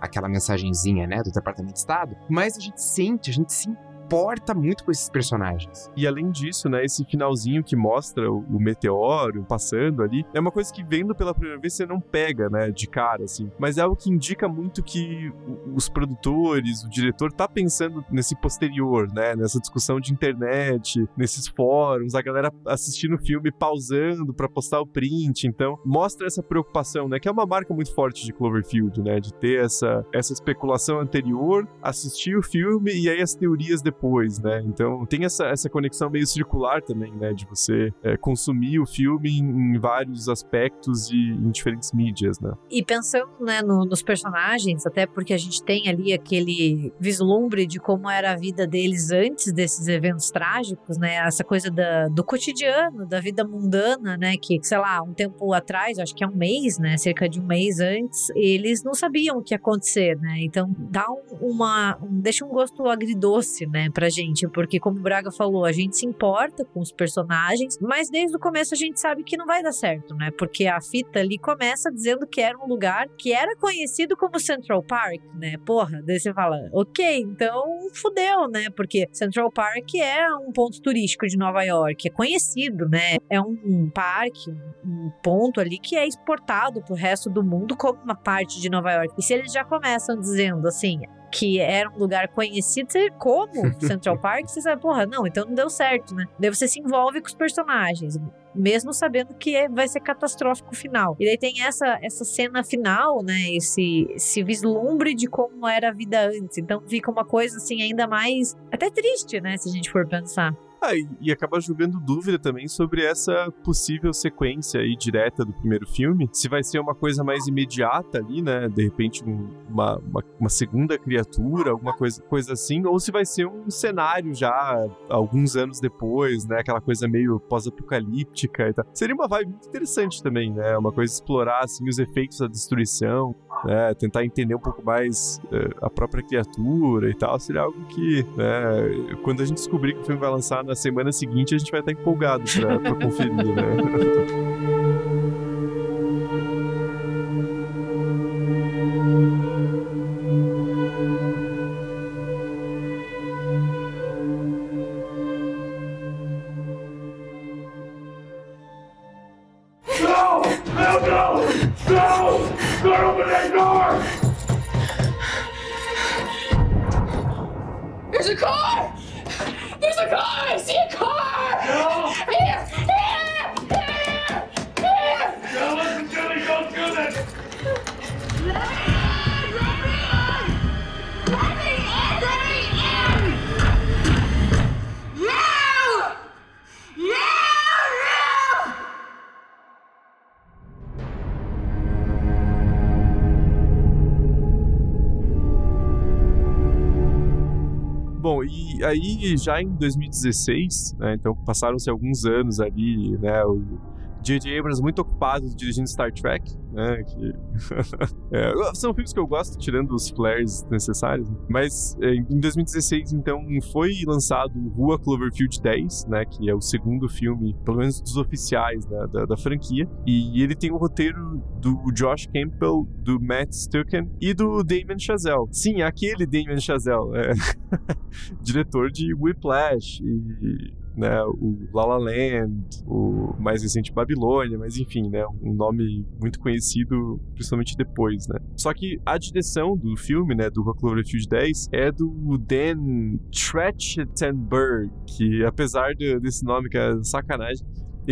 aquela mensagenzinha, né, do Departamento de Estado, mas a gente sente, a gente se importa muito com esses personagens. E além disso, né, esse finalzinho que mostra o, o, meteoro passando ali, é uma coisa que vendo pela primeira vez você não pega, né, de cara, assim. Mas é algo que indica muito que os produtores, o diretor tá pensando nesse posterior, né, nessa discussão de internet, nesses fóruns, a galera assistindo o filme pausando para postar o print. Então, mostra essa preocupação, né, que é uma marca muito forte de Cloverfield, né, de ter essa, essa especulação anterior, assistir o filme e aí as teorias depois depois, né? Então tem essa, essa conexão meio circular também, né? De você é, consumir o filme em, em, vários aspectos e em diferentes mídias, né? E pensando, né, no, nos personagens, até porque a gente tem ali aquele vislumbre de como era a vida deles antes desses eventos trágicos, né? Essa coisa da, do cotidiano, da vida mundana, né? Que, sei lá, um tempo atrás, acho que é um mês, né? Cerca de um mês antes, eles não sabiam o que ia acontecer, né? Então dá um, uma. Um, deixa um gosto agridoce, né? Pra gente, porque como o Braga falou, a gente se importa com os personagens, mas desde o começo a gente sabe que não vai dar certo, né? Porque a fita ali começa dizendo que era um lugar que era conhecido como Central Park, né? Porra, daí você fala, ok, então fudeu, né? Porque Central Park é um ponto turístico de Nova York, é conhecido, né? É um, um parque, um ponto ali que é exportado pro resto do mundo como uma parte de Nova York. E se eles já começam dizendo assim, que era um lugar conhecido, você, como Central Park, você sabe, porra, não, então não deu certo, né? Daí você se envolve com os personagens, mesmo sabendo que é, vai ser catastrófico o final. E daí tem essa, essa cena final, né? Esse, esse vislumbre de como era a vida antes. Então fica uma coisa assim ainda mais até triste, né? Se a gente for pensar. Ah, e, e acaba jogando dúvida também sobre essa possível sequência aí direta do primeiro filme. Se vai ser uma coisa mais imediata ali, né? De repente, um- uma, uma, uma segunda criatura, alguma coisa, coisa assim, ou se vai ser um cenário já alguns anos depois, né? Aquela coisa meio pós-apocalíptica e tal. Seria uma vibe muito interessante também, né? Uma coisa explorar assim os efeitos da destruição, né? Tentar entender um pouco mais eh, a própria criatura e tal. Seria algo que, né? Quando a gente descobrir que o filme vai lançar na semana seguinte, a gente vai estar empolgado pra conferir, né? Bom, e aí já em 2016, né, então passaram-se alguns anos ali, né, o J.J. Abrams muito ocupado dirigindo Star Trek, né, que é, são filmes que eu gosto, tirando os flares necessários, né, mas é, em 2016, então, foi lançado Rua Cloverfield 10, né, que é o segundo filme, pelo menos dos oficiais né, da, da franquia, e ele tem o roteiro do Josh Campbell, do Matt Stucken e do Damon Chazelle. Sim, aquele Damon Chazelle, é, diretor de Whiplash e né, o La La Land, o mais recente Babilônia, mas enfim, né, um nome muito conhecido principalmente depois, né. Só que a direção do filme, né, do Rock Cloverfield 10 é do Dan Trachtenberg, que apesar de- desse nome que é sacanagem,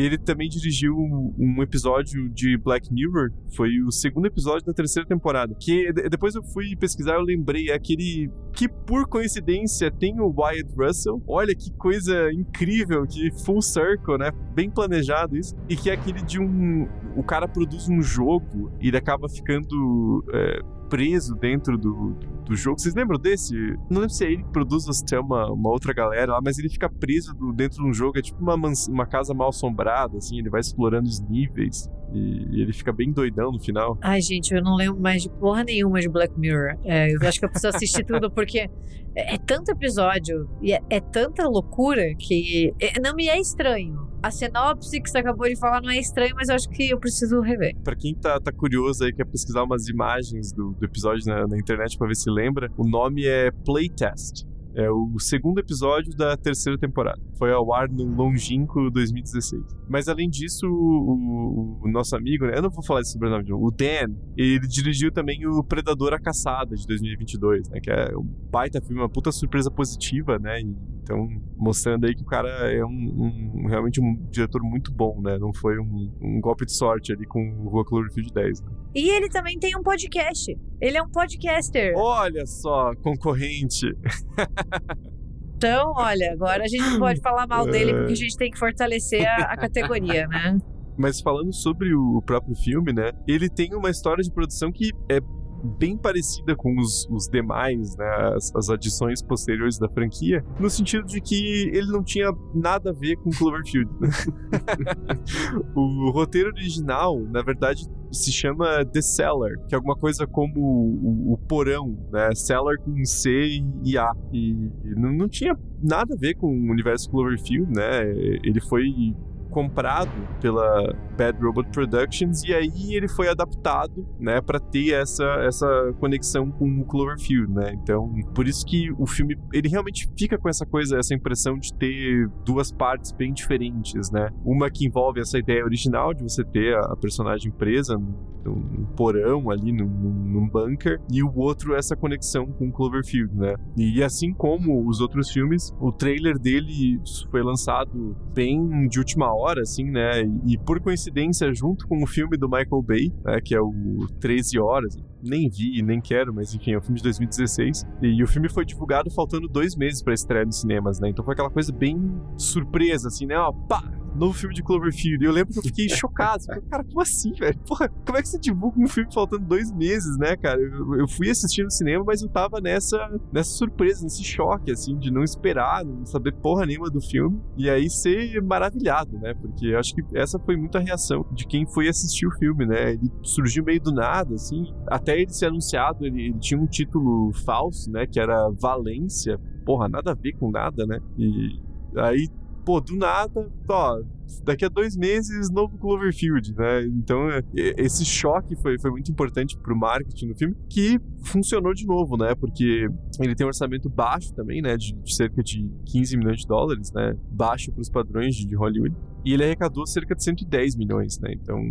ele também dirigiu um episódio de Black Mirror, foi o segundo episódio da terceira temporada. Que de- depois eu fui pesquisar, eu lembrei, é aquele que por coincidência tem o Wyatt Russell. Olha que coisa incrível, que full circle, né? Bem planejado isso. E que é aquele de um. O cara produz um jogo e ele acaba ficando. é, preso dentro do, do jogo. Vocês lembram desse? Não lembro se é ele que produz ou se tem uma, uma outra galera lá, mas ele fica preso do- dentro de um jogo. É tipo uma, uma casa mal assombrada, assim. Ele vai explorando os níveis e, e ele fica bem doidão no final. Ai, gente, eu não lembro mais de porra nenhuma de Black Mirror. É, eu acho que eu preciso assistir tudo, porque é, é tanto episódio e é, é tanta loucura que é, não me é estranho. A sinopse que você acabou de falar não é estranho, mas eu acho que eu preciso rever. Pra quem tá, tá curioso aí, quer pesquisar umas imagens do, do episódio na, na internet pra ver se lembra, o nome é Playtest. É o segundo episódio da terceira temporada. Foi ao ar no longínquo 2016. Mas além disso, o, o nosso amigo, né? Eu não vou falar esse sobrenome de novo. O Dan, ele dirigiu também o Predador a Caçada de 2022, né? Que é um baita filme, uma puta surpresa positiva, né? Então, mostrando aí que o cara é um, um- realmente um diretor muito bom, né? Não foi um, um golpe de sorte ali com o Rua Cloverfield 10. Né? E ele também tem um podcast. Ele é um podcaster. Olha só, concorrente. Então, olha, agora a gente não pode falar mal dele porque a gente tem que fortalecer a, a categoria, né? Mas falando sobre o próprio filme, né? Ele tem uma história de produção que é bem parecida com os, os demais, né? As, as adições posteriores da franquia, no sentido de que ele não tinha nada a ver com Cloverfield. né? o roteiro original, na verdade, se chama The Cellar, que é alguma coisa como o, o porão, né? Cellar com C e A. E não, não tinha nada a ver com o universo Cloverfield, né? Ele foi comprado pela Bad Robot Productions e aí ele foi adaptado, né, para ter essa, essa conexão com o Cloverfield, né? Então, por isso que o filme ele realmente fica com essa coisa, essa impressão de ter duas partes bem diferentes, né? Uma que envolve essa ideia original de você ter a personagem presa num, porão ali, num, num- num bunker, e o outro essa conexão com o Cloverfield, né? E assim como os outros filmes, o trailer dele foi lançado bem de última hora hora, assim, né? E, e, por coincidência, junto com o filme do Michael Bay, né, que é o 13 Horas, nem vi, nem quero, mas enfim, é um filme de 2016. E, e o filme foi divulgado faltando dois meses para estreia nos cinemas, né? Então foi aquela coisa bem surpresa, assim, né? Ó, pá, novo filme de Cloverfield. Eu lembro que eu fiquei chocado. Falei, cara, como assim, velho? Porra, como é que você divulga um filme faltando dois meses, né, cara? Eu, eu fui assistir no cinema, mas eu tava nessa, nessa surpresa, nesse choque, assim, de não esperar, não saber porra nenhuma do filme. E aí ser maravilhado, né? Porque acho que essa foi muita reação de quem foi assistir o filme, né? Ele surgiu meio do nada, assim. Até ele ser anunciado, ele, ele tinha um título falso, né? Que era Valência. Porra, nada a ver com nada, né? E aí pô, do nada, ó, daqui a dois meses, novo Cloverfield, né? Então, é, esse choque foi, foi muito importante pro marketing do filme, que funcionou de novo, né? Porque ele tem um orçamento baixo também, né? De, de cerca de 15 milhões de dólares, né? Baixo para os padrões de, de Hollywood. E ele arrecadou cerca de 110 milhões, né? Então,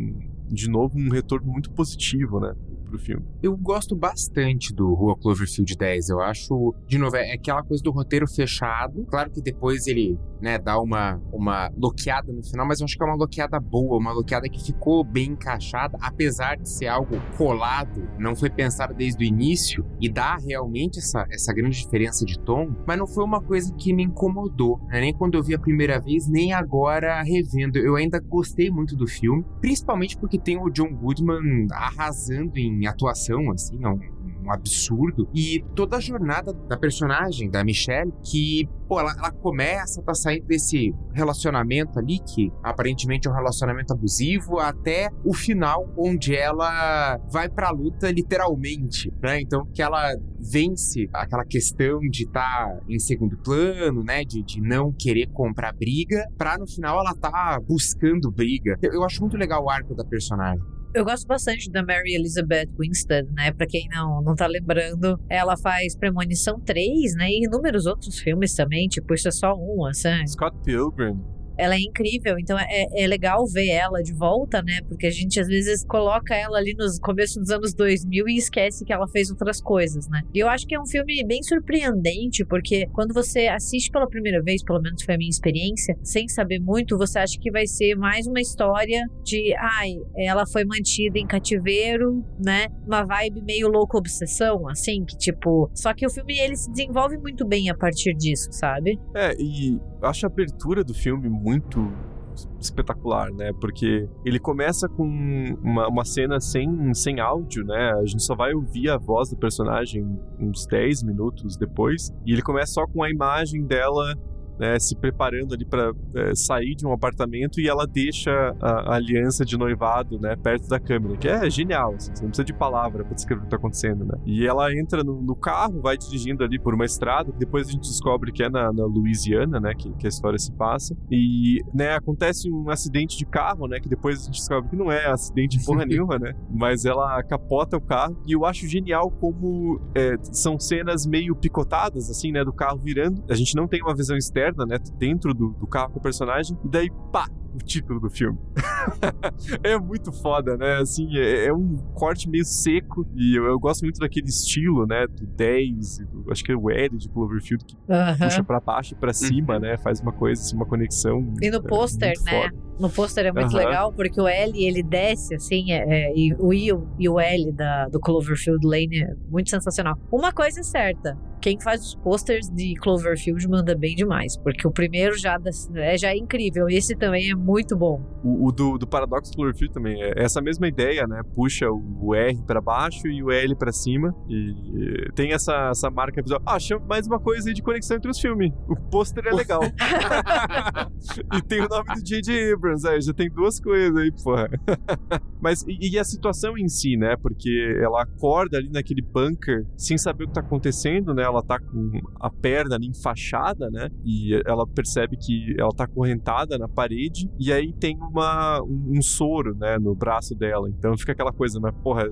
de novo, um retorno muito positivo, né? pro filme. Eu gosto bastante do Rua Cloverfield 10. Eu acho, de novo, é aquela coisa do roteiro fechado. Claro que depois ele, né, dá uma, uma bloqueada no final, mas eu acho que é uma bloqueada boa, uma bloqueada que ficou bem encaixada, apesar de ser algo colado, não foi pensado desde o início e dá realmente essa, essa grande diferença de tom, mas não foi uma coisa que me incomodou, né? nem quando eu vi a primeira vez, nem agora revendo. Eu ainda gostei muito do filme, principalmente porque tem o John Goodman arrasando em atuação, assim, é um, um, absurdo. E toda a jornada da personagem, da Michelle, que, pô, ela, ela começa, tá saindo desse relacionamento ali, que aparentemente é um relacionamento abusivo, até o final, onde ela vai pra luta literalmente, né? Então, que ela vence aquela questão de estar tá em segundo plano, né? De, de não querer comprar briga, pra no final ela tá buscando briga. Eu, eu acho muito legal o arco da personagem. Eu gosto bastante da Mary Elizabeth Winstead, né? Pra quem não, não tá lembrando, ela faz Premonição 3, né? E inúmeros outros filmes também, tipo, isso é só um, assim. Scott Pilgrim ela é incrível. Então é, é legal ver ela de volta, né? Porque a gente às vezes coloca ela ali nos começo dos anos 2000 e esquece que ela fez outras coisas, né? E eu acho que é um filme bem surpreendente, porque quando você assiste pela primeira vez, pelo menos foi a minha experiência, sem saber muito, você acha que vai ser mais uma história de, ai, ela foi mantida em cativeiro, né? Uma vibe meio louca obsessão, assim, que tipo. Só que o filme ele se desenvolve muito bem a partir disso, sabe? É, e acho a abertura do filme muito espetacular, né? Porque ele começa com uma, uma cena sem, sem áudio, né? A gente só vai ouvir a voz do personagem uns 10 minutos depois. E ele começa só com a imagem dela né, se preparando ali para é, sair de um apartamento e ela deixa a, a, aliança de noivado, né, perto da câmera, que é genial, assim, você não precisa de palavra para descrever o que está acontecendo, né? E ela entra no, no, carro, vai dirigindo ali por uma estrada, depois a gente descobre que é na, na Louisiana, né, que, que, a história se passa, e, né, acontece um acidente de carro, né, que depois a gente descobre que não é acidente de porra nenhuma, né, mas ela capota o carro, e eu acho genial como é, são cenas meio picotadas, assim, né, do carro virando, a gente não tem uma visão externa né? Dentro do, do carro com o personagem. E daí, pá, o título do filme. é muito foda, né? Assim, é, é, um corte meio seco e eu, eu, gosto muito daquele estilo, né? Do 10, do, acho que é o L de Cloverfield que uh -huh. puxa pra baixo e pra cima, uhum. né? Faz uma coisa, assim, uma conexão. E no é, pôster, né? Foda. No pôster é muito uh -huh. legal porque o L ele desce assim, é, é, e o I e o L da, do Cloverfield Lane é muito sensacional. Uma coisa é certa, quem faz os posters de Cloverfield manda bem demais, porque o primeiro já, é, já é incrível, esse também é muito bom. O, o do, do Paradox Cloverfield também é essa mesma ideia, né? Puxa o R para baixo e o L para cima, e tem essa, essa marca visual. Ah, chama mais uma coisa aí de conexão entre os filmes. O pôster é legal. e tem o nome do J.J. Abrams, aí já tem duas coisas aí, porra. Mas e, e, a situação em si, né? Porque ela acorda ali naquele bunker sem saber o que tá acontecendo, né? ela tá com a perna ali enfaixada, né? E ela percebe que ela tá acorrentada na parede e aí tem uma, um, um soro, né, no braço dela. Então fica aquela coisa, mas porra,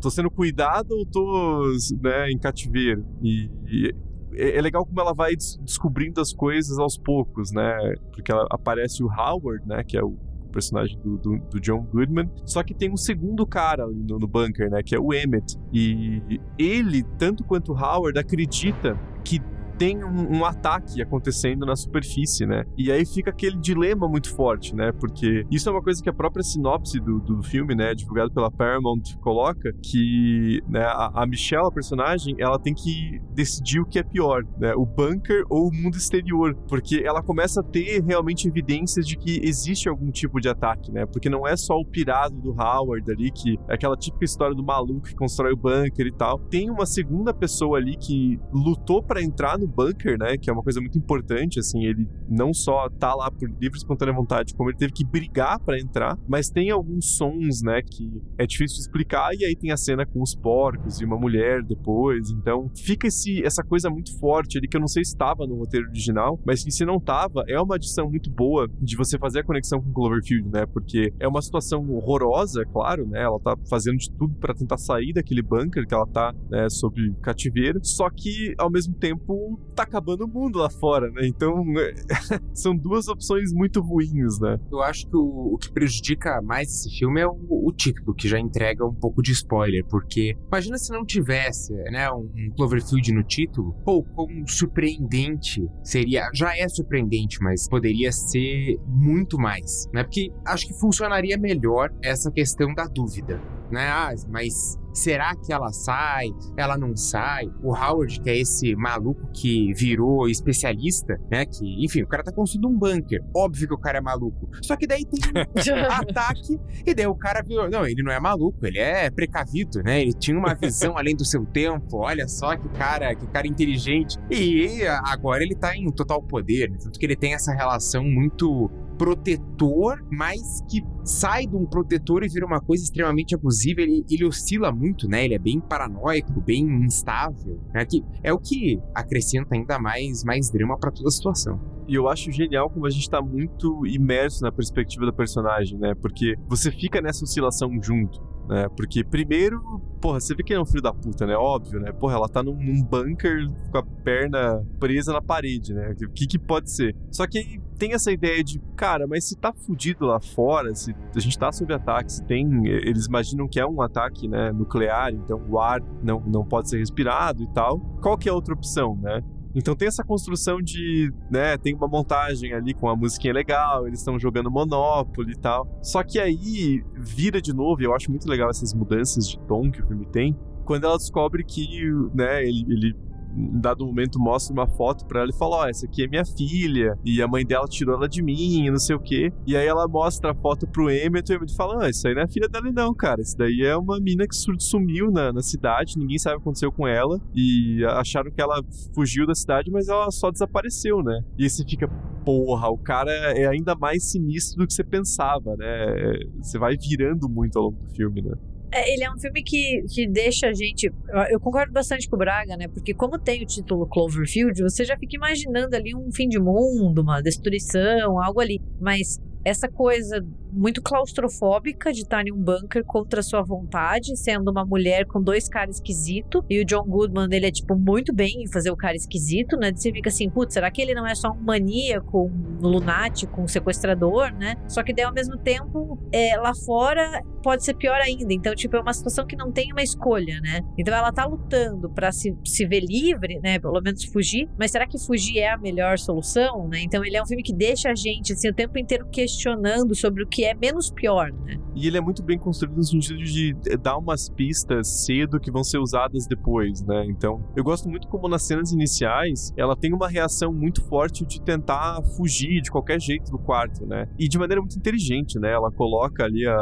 tô sendo cuidado ou tô, né, em cativeiro? E, e é, é legal como ela vai descobrindo as coisas aos poucos, né? Porque ela, aparece o Howard, né? Que é o personagem do, do, do, John Goodman. Só que tem um segundo cara ali no, no bunker, né? Que é o Emmett. E ele, tanto quanto Howard, acredita que tem um, um ataque acontecendo na superfície, né? E aí fica aquele dilema muito forte, né? Porque isso é uma coisa que a própria sinopse do, do filme, né, divulgado pela Paramount, coloca que né, a, a Michelle, a personagem, ela tem que decidir o que é pior, né? O bunker ou o mundo exterior, porque ela começa a ter realmente evidências de que existe algum tipo de ataque, né? Porque não é só o pirado do Howard ali, que é aquela típica história do maluco que constrói o bunker e tal. Tem uma segunda pessoa ali que lutou para entrar no bunker, né? Que é uma coisa muito importante, assim, ele não só tá lá por livre e espontânea vontade, como ele teve que brigar para entrar, mas tem alguns sons, né, que é difícil explicar, e aí tem a cena com os porcos e uma mulher depois, então fica esse, essa coisa muito forte ali que eu não sei se estava no roteiro original, mas que se não tava, é uma adição muito boa de você fazer a conexão com Cloverfield, né, porque é uma situação horrorosa, claro, né, ela tá fazendo de tudo para tentar sair daquele bunker que ela tá, né, sob cativeiro, só que ao mesmo tempo tá acabando o mundo lá fora, né, então são duas opções muito ruins, né. Eu acho que o, o que prejudica mais esse filme é o, o, título, que já entrega um pouco de spoiler, porque imagina se não tivesse, né, um, um Cloverfield no título, pô, como surpreendente seria, já é surpreendente, mas poderia ser muito mais, né, porque acho que funcionaria melhor essa questão da dúvida, né, ah, mas Será que ela sai? Ela não sai? O Howard, que é esse maluco que virou especialista, né? Que, enfim, o cara tá construindo um bunker. Óbvio que o cara é maluco. Só que daí tem ataque e daí o cara virou. Não, ele não é maluco, ele é precavido, né? Ele tinha uma visão além do seu tempo. Olha só que cara, que cara inteligente. E agora ele tá em total poder, né? Tanto que ele tem essa relação muito protetor, mas que sai de um protetor e vira uma coisa extremamente abusiva. Ele, ele oscila muito, né? Ele é bem paranoico, bem instável. Né? Que é o que acrescenta ainda mais, mais drama para toda a situação. E eu acho genial como a gente tá muito imerso na perspectiva do personagem, né? Porque você fica nessa oscilação junto né? Porque primeiro, porra, você vê que é um filho da puta, né? Óbvio, né? Porra, ela tá num, num bunker com a perna presa na parede, né? O que que pode ser? Só que aí tem essa ideia de, cara, mas se tá fudido lá fora, se a gente tá sob ataque, se tem, eles imaginam que é um ataque, né, nuclear, então o ar não, não pode ser respirado e tal. Qual que é a outra opção, né? Então tem essa construção de, né, tem uma montagem ali com a musiquinha legal, eles estão jogando Monopoly e tal. Só que aí vira de novo, e eu acho muito legal essas mudanças de tom que o filme tem, quando ela descobre que, né, ele, ele em dado momento mostra uma foto para ela e fala: Ó, oh, essa aqui é minha filha, e a mãe dela tirou ela de mim, e não sei o quê. E aí ela mostra a foto pro Emmett e o Emmett fala: Ah, isso aí não é filha dela, não, cara. Isso daí é uma mina que sumiu na, na cidade, ninguém sabe o que aconteceu com ela, e acharam que ela fugiu da cidade, mas ela só desapareceu, né? E aí você fica, porra, o cara é ainda mais sinistro do que você pensava, né? Você vai virando muito ao longo do filme, né? É, ele é um filme que, que deixa a gente. Eu concordo bastante com o Braga, né? Porque, como tem o título Cloverfield, você já fica imaginando ali um fim de mundo, uma destruição, algo ali. Mas essa coisa muito claustrofóbica de estar em um bunker contra sua vontade, sendo uma mulher com dois caras esquisitos. E o John Goodman, ele é, tipo, muito bem em fazer o cara esquisito, né? Você fica assim, putz, será que ele não é só um maníaco, um lunático, um sequestrador, né? Só que daí, ao mesmo tempo, é, lá fora pode ser pior ainda. Então, tipo, é uma situação que não tem uma escolha, né? Então ela tá lutando para se, se ver livre, né? Pelo menos fugir. Mas será que fugir é a melhor solução, né? Então ele é um filme que deixa a gente, assim, o tempo inteiro questionando sobre o que é menos pior, né? E ele é muito bem construído no sentido de dar umas pistas cedo que vão ser usadas depois, né? Então, eu gosto muito como nas cenas iniciais, ela tem uma reação muito forte de tentar fugir de qualquer jeito do quarto, né? E de maneira muito inteligente, né? Ela coloca ali a,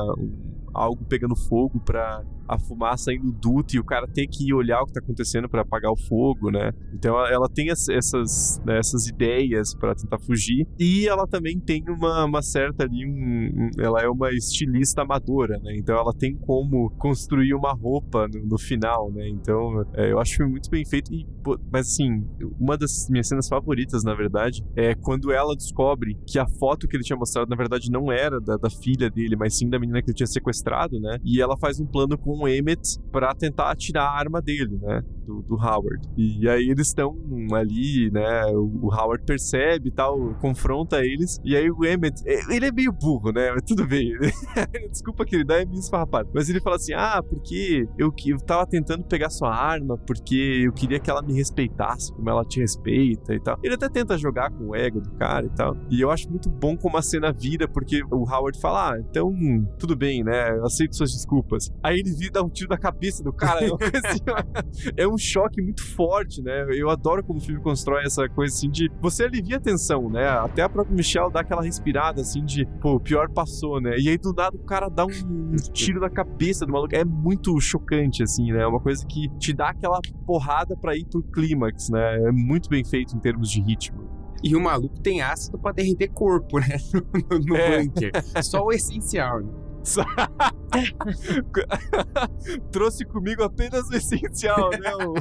algo pegando fogo para a fumaça indo duto e o cara ter que ir olhar o que tá acontecendo para apagar o fogo, né? Então ela, tem essas, né, essas ideias para tentar fugir e ela também tem uma, uma certa ali, um, ela é uma estilista amadora, né? Então ela tem como construir uma roupa no, no final, né? Então é, eu acho muito bem feito e, mas assim, uma das minhas cenas favoritas, na verdade, é quando ela descobre que a foto que ele tinha mostrado, na verdade, não era da, da filha dele, mas sim da menina que ele tinha sequestrado, né? E ela faz um plano com o Emmett pra tentar tirar a arma dele, né? Do, do Howard. E aí eles estão ali, né? O, o Howard percebe e tal, confronta eles. E aí o Emmett, ele é meio burro, né? Mas tudo bem. Desculpa que ele dá é meio esfarrapado. Mas ele fala assim: ah, porque eu, eu tava tentando pegar sua arma, porque eu queria que ela me respeitasse, como ela te respeita e tal. Ele até tenta jogar com o ego do cara e tal. E eu acho muito bom como a cena vira, porque o Howard fala: ah, então tudo bem, né? Eu aceito suas desculpas. Aí ele vira dar um tiro na cabeça do cara. É, assim, é um choque muito forte, né? Eu adoro como o filme constrói essa coisa assim de você alivia a tensão, né? Até a própria Michelle dá aquela respirada assim de, pô, o pior passou, né? E aí do nada o cara dá um tiro na cabeça do maluco. É muito chocante, assim, né? É uma coisa que te dá aquela porrada para ir pro clímax, né? É muito bem feito em termos de ritmo. E o maluco tem ácido pra derreter corpo, né? No, no É. bunker. Só o essencial, né? Trouxe comigo apenas o essencial, né? Um,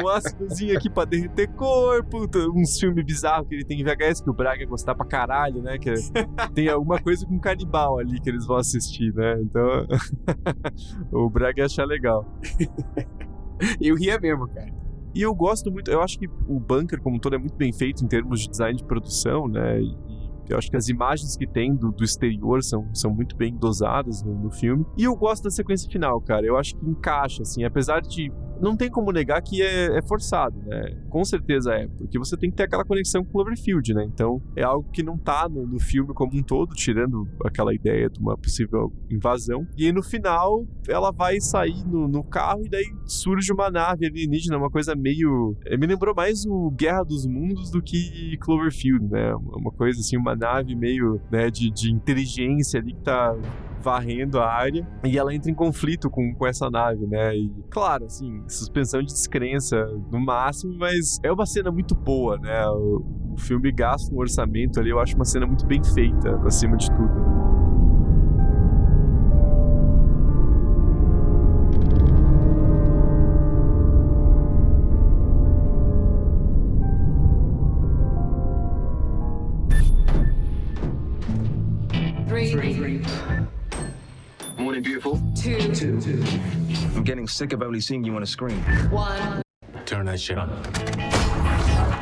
um ácidozinho aqui pra derreter corpo, uns filmes bizarros que ele tem em VHS que o Braga ia gostar pra caralho, né? Que tem alguma coisa com canibal ali que eles vão assistir, né? Então o Braga ia achar legal. Eu ria mesmo, cara. E eu gosto muito, eu acho que o bunker como um todo é muito bem feito em termos de design de produção, né? E eu acho que as imagens que tem do, do exterior são, são muito bem dosadas no, no filme. E eu gosto da sequência final, cara. Eu acho que encaixa, assim, apesar de. Não tem como negar que é, é forçado, né? Com certeza é, porque você tem que ter aquela conexão com Cloverfield, né? Então é algo que não tá no, no filme como um todo, tirando aquela ideia de uma possível invasão. E aí no final ela vai sair no, no carro e daí surge uma nave alienígena, uma coisa meio. eh, Me lembrou mais o Guerra dos Mundos do que Cloverfield, né? Uma coisa assim, uma nave meio né, de, de inteligência ali que tá varrendo a área e ela entra em conflito com, com essa nave, né? E claro, assim, suspensão de descrença no máximo, mas é uma cena muito boa, né? O, o filme gasta um orçamento ali, eu acho uma cena muito bem feita, acima de tudo. Three, morning, beautiful. Two. Two. Two. I'm getting sick of only seeing you on a screen. One. Turn that shit on.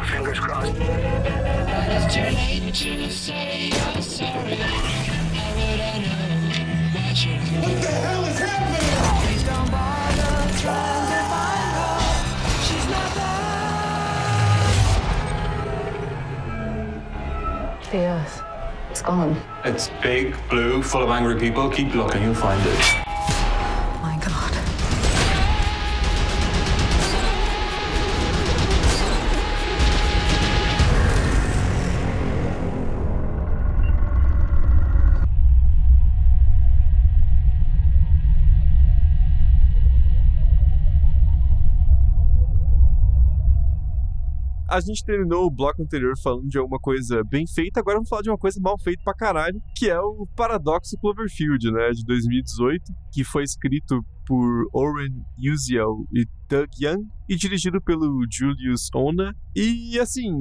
Fingers crossed. It's too late to say I'm what you're? What the hell is happening? Please don't bother trying to find her. She's not there. It's gone. It's big, blue, full of angry people. Keep looking, you'll find it. A gente terminou o bloco anterior falando de alguma coisa bem feita, agora vamos falar de uma coisa mal feita pra caralho, que é o Paradoxo Cloverfield, né, de 2018, que foi escrito por Oren Uziel e Doug Young e dirigido pelo Julius Ona. E assim,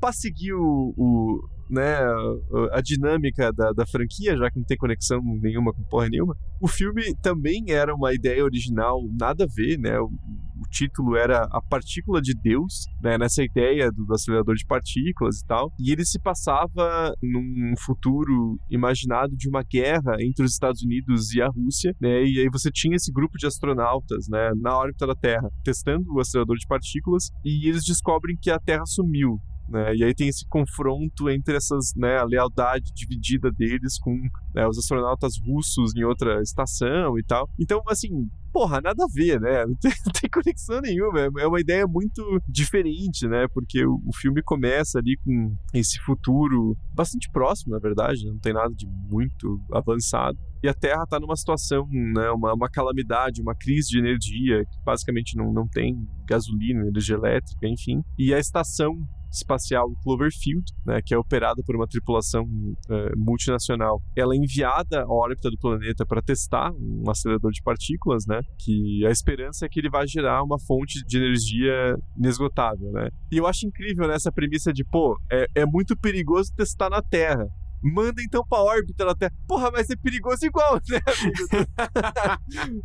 pra seguir o, o, né, a, a dinâmica da, da franquia, já que não tem conexão nenhuma com porra nenhuma, o filme também era uma ideia original, nada a ver, né? O, o título era A Partícula de Deus, né, nessa ideia do, do acelerador de partículas e tal. E ele se passava num futuro imaginado de uma guerra entre os Estados Unidos e a Rússia, né? E aí você tinha esse grupo de astronautas, né, na órbita da Terra, testando o acelerador de partículas, e eles descobrem que a Terra sumiu. Né? E aí tem esse confronto entre essas, né, a lealdade dividida deles com né, os astronautas russos em outra estação e tal. Então, assim, porra, nada a ver, né? Não tem, não tem conexão nenhuma. É é uma ideia muito diferente, né? Porque o, o filme começa ali com esse futuro bastante próximo, na verdade, né? não tem nada de muito avançado. E a Terra está numa situação, né, uma, uma calamidade, uma crise de energia, que basicamente não, não tem gasolina, energia elétrica, enfim. E a estação espacial Cloverfield, né, que é operada por uma tripulação eh, multinacional, ela é enviada à órbita do planeta para testar um acelerador de partículas, né, que a esperança é que ele vai gerar uma fonte de energia inesgotável, né. E eu acho incrível nessa premissa de, pô, é, é muito perigoso testar na Terra, Manda então pra órbita da Terra. Porra, mas é perigoso igual, né, amigo?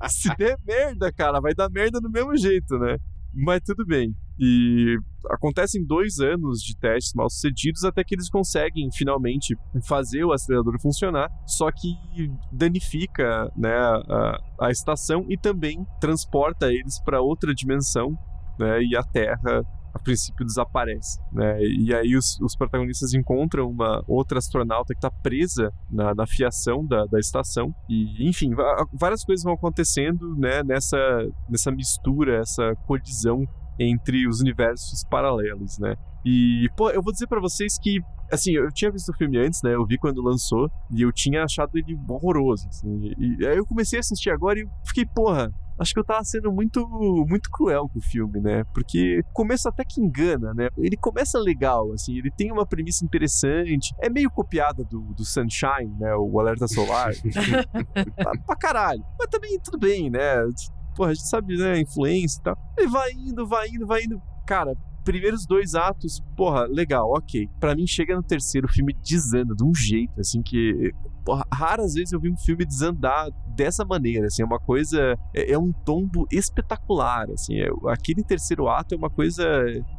Se der merda, cara, vai dar merda do mesmo jeito, né? Mas tudo bem. E acontecem dois anos de testes mal sucedidos até que eles conseguem finalmente fazer o acelerador funcionar, só que danifica né, a, a estação e também transporta eles para outra dimensão né, e a Terra a princípio desaparece, né? E aí os, os protagonistas encontram uma outra astronauta que está presa na, na fiação da, da estação e, enfim, várias coisas vão acontecendo, né? Nessa, nessa mistura, essa colisão entre os universos paralelos, né? E, pô, eu vou dizer para vocês que, assim, eu tinha visto o filme antes, né? Eu vi quando lançou e eu tinha achado ele horroroso, assim. E, aí eu comecei a assistir agora e fiquei, porra, acho que eu tava sendo muito muito cruel com o filme, né? Porque começa até que engana, né? Ele começa legal, assim, ele tem uma premissa interessante, é meio copiada do, do Sunshine, né? O Alerta Solar. pra, pra caralho. Mas também tudo bem, né? Porra, a gente sabe, né? Influência e tal. Ele vai indo, vai indo, vai indo. Cara, primeiros dois atos, porra, legal, ok. Para mim, chega no terceiro, o filme desanda de um jeito, assim, que raras vezes eu vi um filme desandar dessa maneira, assim, é uma coisa, é, é um tombo espetacular, assim, é, aquele terceiro ato é uma coisa,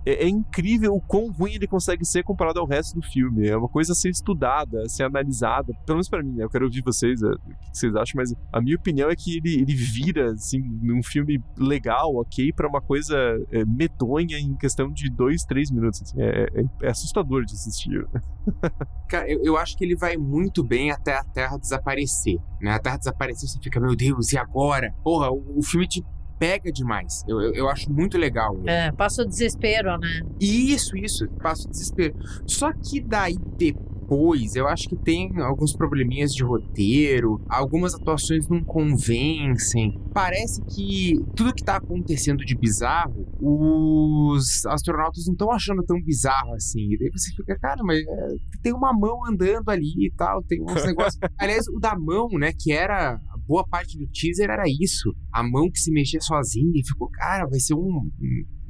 é, é, incrível o quão ruim ele consegue ser comparado ao resto do filme, é uma coisa a ser estudada, a ser analisada, pelo menos pra mim, né? eu quero ouvir vocês, é, o que vocês acham, mas a minha opinião é que ele, ele vira, assim, num filme legal, ok, para uma coisa é, medonha em questão de dois, três minutos, assim, é, é, é assustador de assistir. Cara, eu, eu acho que ele vai muito bem até até a Terra desaparecer. Né? A Terra desaparecer, você fica, meu Deus, e agora? Porra, o, o filme te pega demais. Eu, eu, eu, acho muito legal. É, passa o desespero, né? Isso, isso, passa o desespero. Só que daí depois depois. Eu acho que tem alguns probleminhas de roteiro, algumas atuações não convencem. Parece que tudo que tá acontecendo de bizarro, os astronautas não estão achando tão bizarro assim. E daí você fica, cara, mas é, tem uma mão andando ali e tal, tem uns negócios. Aliás, o da mão, né, que era boa parte do teaser era isso. A mão que se mexia sozinha e ficou, cara, vai ser um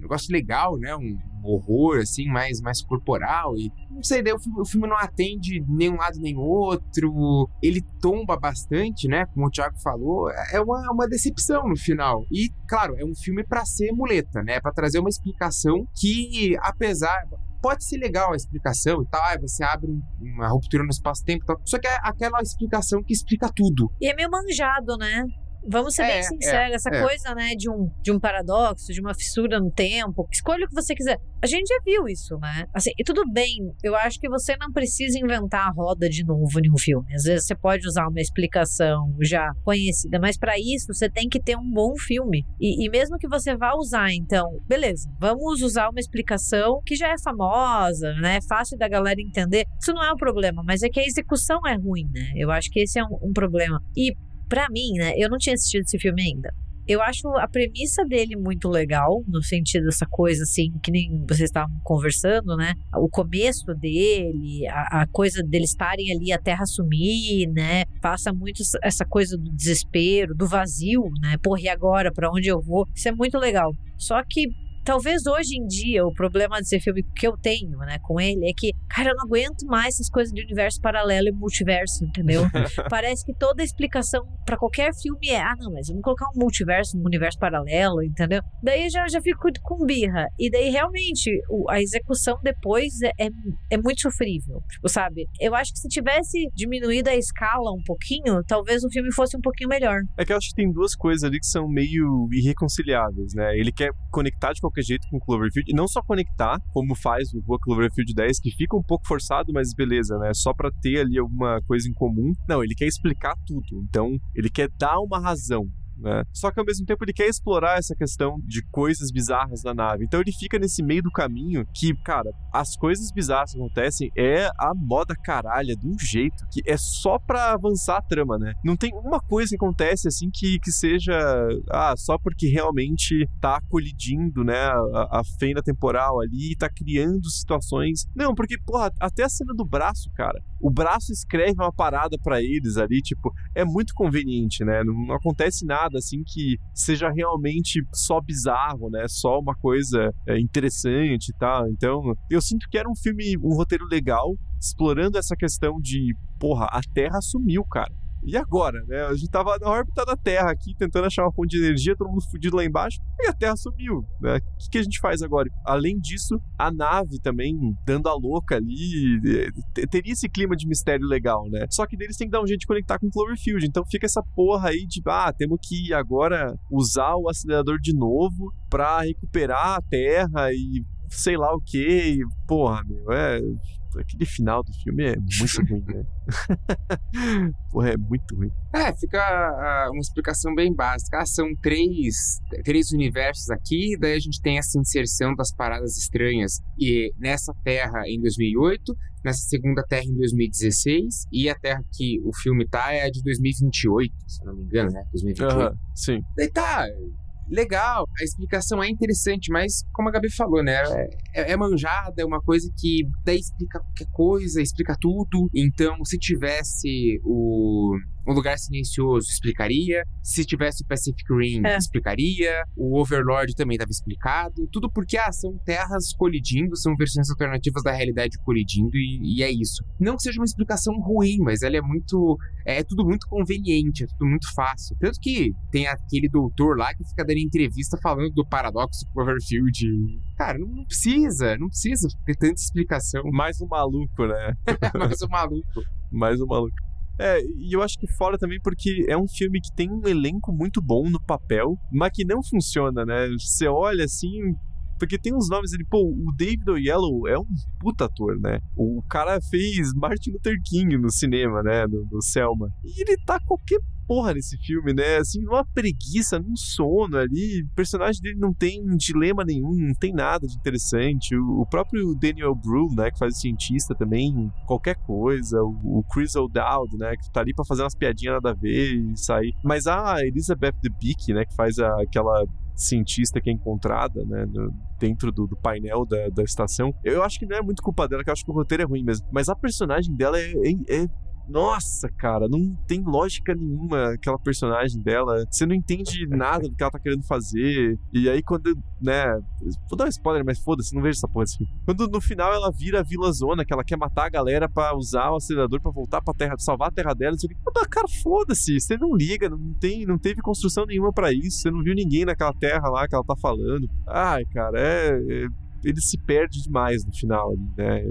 negócio legal, né? Um horror, assim, mais, mais corporal. E não sei, daí o filme, o filme não atende nenhum lado nem outro. Ele tomba bastante, né? Como o Thiago falou. É uma, uma decepção no final. E, claro, é um filme para ser muleta, né? Para trazer uma explicação que, apesar pode ser legal a explicação e tal, ah, você abre uma ruptura no espaço-tempo e tal. Só que é aquela explicação que explica tudo. E é meio manjado, né? Vamos ser é, bem sinceros, é, essa é. coisa, né, de um, de um paradoxo, de uma fissura no tempo, escolha o que você quiser. A gente já viu isso, né? Assim, e tudo bem, eu acho que você não precisa inventar a roda de novo em um filme. Às vezes você pode usar uma explicação já conhecida, mas para isso você tem que ter um bom filme. E, e mesmo que você vá usar, então, beleza, vamos usar uma explicação que já é famosa, né? É fácil da galera entender. Isso não é um problema, mas é que a execução é ruim, né? Eu acho que esse é um, um problema. E para mim, né, eu não tinha assistido esse filme ainda. Eu acho a premissa dele muito legal, no sentido dessa coisa assim, que nem vocês estavam conversando, né? O começo dele, a, a coisa deles estarem ali, a terra sumir, né? Passa muito essa coisa do desespero, do vazio, né? Porra, e agora? Para onde eu vou? Isso é muito legal. Só que Talvez hoje em dia o problema desse filme que eu tenho, né, com ele é que, cara, eu não aguento mais essas coisas de universo paralelo e multiverso, entendeu? Parece que toda explicação para qualquer filme é, ah, não, mas vamos colocar um multiverso, um universo paralelo, entendeu? Daí já já fico com birra. E daí realmente o, a execução depois é, é, é muito sofrível, tipo, sabe? Eu acho que se tivesse diminuído a escala um pouquinho, talvez o filme fosse um pouquinho melhor. É que eu acho que tem duas coisas ali que são meio irreconciliáveis, né? Ele quer conectar de qualquer jeito com Cloverfield. E não só conectar, como faz o Rua Cloverfield 10, que fica um pouco forçado, mas beleza, né? Só pra ter ali alguma coisa em comum. Não, ele quer explicar tudo. Então, ele quer dar uma razão né? Só que ao mesmo tempo ele quer explorar essa questão de coisas bizarras na nave. Então ele fica nesse meio do caminho que, cara, as coisas bizarras que acontecem é a moda caralha de um jeito que é só pra avançar a trama, né? Não tem uma coisa que acontece assim que, que seja ah, só porque realmente tá colidindo, né, a, a fenda temporal ali e tá criando situações. Não, porque, porra, até a cena do braço, cara. O braço escreve uma parada para eles ali, tipo, é muito conveniente, né? Não, não, acontece nada assim que seja realmente só bizarro, né? Só uma coisa é, interessante e tal. Então, eu sinto que era um filme, um roteiro legal, explorando essa questão de, porra, a Terra sumiu, cara. E agora, né? A gente tava na órbita da Terra aqui, tentando achar uma fonte de energia, todo mundo fudido lá embaixo, e a Terra sumiu, né? O que, que a gente faz agora? Além disso, a nave também dando a louca ali, teria esse clima de mistério legal, né? Só que deles tem que dar um jeito de conectar com Cloverfield, então fica essa porra aí de, ah, temos que agora usar o acelerador de novo para recuperar a Terra e sei lá o que, porra, meu, é aquele final do filme é muito ruim, né? Porra, é muito ruim. É, fica uh, uma explicação bem básica. Ah, são três, três universos aqui, daí a gente tem essa inserção das paradas estranhas e nessa Terra em 2008, nessa segunda Terra em 2016 e a Terra que o filme tá é a de 2028, se não me engano, né? 2028. Uhum, sim. Daí tá, legal, a explicação é interessante, mas como a Gabi falou, né? É, é, manjada, é uma coisa que daí explica qualquer coisa, explica tudo. Então, se tivesse o um Lugar Silencioso explicaria. Se tivesse o Pacific Rim, é. explicaria. O Overlord também estava explicado. Tudo porque ah, são terras colidindo, são versões alternativas da realidade colidindo, e, e, é isso. Não que seja uma explicação ruim, mas ela é muito. É, é tudo muito conveniente, é tudo muito fácil. Tanto que tem aquele doutor lá que fica dando entrevista falando do paradoxo Cloverfield. Cara, não, não precisa, não precisa ter tanta explicação. Mais um maluco, né? Mais um maluco. Mais um maluco. É, e eu acho que fora também porque é um filme que tem um elenco muito bom no papel, mas que não funciona, né? Você olha assim, porque tem uns nomes ali, pô, o David Oyelowo é um puta ator, né? O cara fez Martin Luther King no cinema, né? No, no Selma. E ele tá qualquer porra nesse filme, né? Assim, numa preguiça, num sono ali. O personagem dele não tem dilema nenhum, não tem nada de interessante. O, o próprio Daniel Brühl, né, que faz o cientista também, qualquer coisa. O, o Chris O'Dowd, né, que tá ali pra fazer umas piadinhas nada a ver e sair. Mas a Elizabeth Debicki, né, que faz a, aquela cientista que é encontrada, né, no, dentro do, do painel da, da, estação. Eu acho que não é muito culpa dela, que eu acho que o roteiro é ruim mesmo. Mas a personagem dela é, é, é nossa, cara, não tem lógica nenhuma aquela personagem dela. Você não entende nada do que ela tá querendo fazer. E aí, quando, né. Vou dar um spoiler, mas foda-se, não vejo essa porra assim. Quando no final ela vira a Vila Zona, que ela quer matar a galera para usar o acelerador para voltar pra terra, salvar a terra dela, você fica, cara, foda-se, você não liga, não, tem, não teve construção nenhuma para isso, você não viu ninguém naquela terra lá que ela tá falando. Ai, cara, é, é ele se perde demais no final né?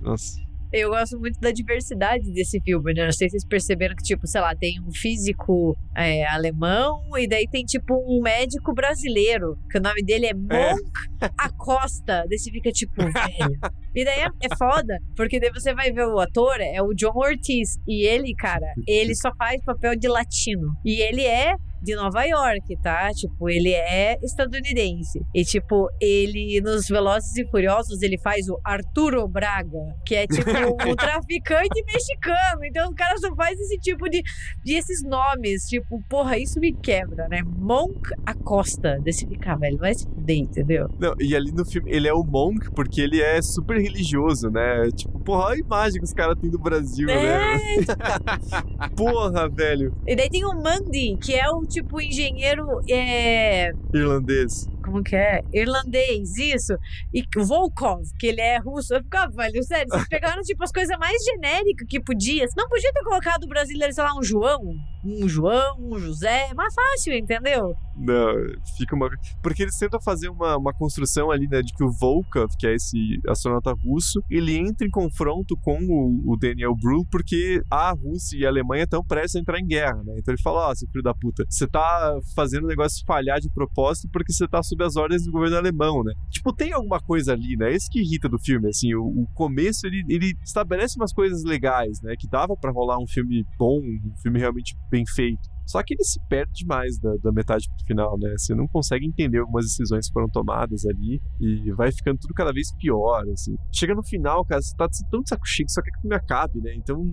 Nossa. Eu gosto muito da diversidade desse filme, né? Não sei se vocês perceberam que, tipo, sei lá, tem um físico é, alemão e daí tem, tipo, um médico brasileiro, que o nome dele é, é. Monk é. Acosta. Daí você fica, tipo, velho. E daí é, é foda, porque daí você vai ver o ator, é o John Ortiz. E ele, cara, ele só faz papel de latino. E ele é de Nova York, tá? Tipo, ele é estadunidense. E, tipo, ele nos Velozes e Furiosos, ele faz o Arturo Braga, que é, tipo, um traficante mexicano. Então, o cara só faz esse tipo de, de esses nomes. Tipo, porra, isso me quebra, né? Monk Acosta. Desse ficar, velho, vai se fuder, entendeu? Não, e ali no filme, ele é o Monk porque ele é super religioso, né? Tipo, porra, olha a imagem que os caras têm do Brasil, né? é. né? porra, velho. E daí tem o Mandy, que é o tipo engenheiro é... irlandês. Como que é? Irlandês, isso. E Volkov, que ele é russo. Eu ficava, velho, sério, vocês pegaram tipo as coisas mais genéricas que podia. Não podia ter colocado o brasileiro, sei lá, um João, um João, um José. Mais fácil, entendeu? Não, fica uma. Porque eles tentam fazer uma, uma construção ali, né, de que o Volkov, que é esse astronauta russo, ele entra em confronto com o, o Daniel Brühl, porque a Rússia e a Alemanha estão prestes a entrar em guerra, né? Então ele fala: Ó, oh, seu filho da puta, você tá fazendo o negócio falhar de propósito porque você tá sob as ordens do governo alemão, né? Tipo, tem alguma coisa ali, né? Esse que irrita do filme, assim, o, o começo ele, ele estabelece umas coisas legais, né? Que dava para rolar um filme bom, um filme realmente bem feito. Só que ele se perde demais da, da metade pro final, né? Você não consegue entender algumas decisões que foram tomadas ali e vai ficando tudo cada vez pior, assim. Chega no final, cara, você tá tão de saco cheio que só quer que o filme acabe, né? Então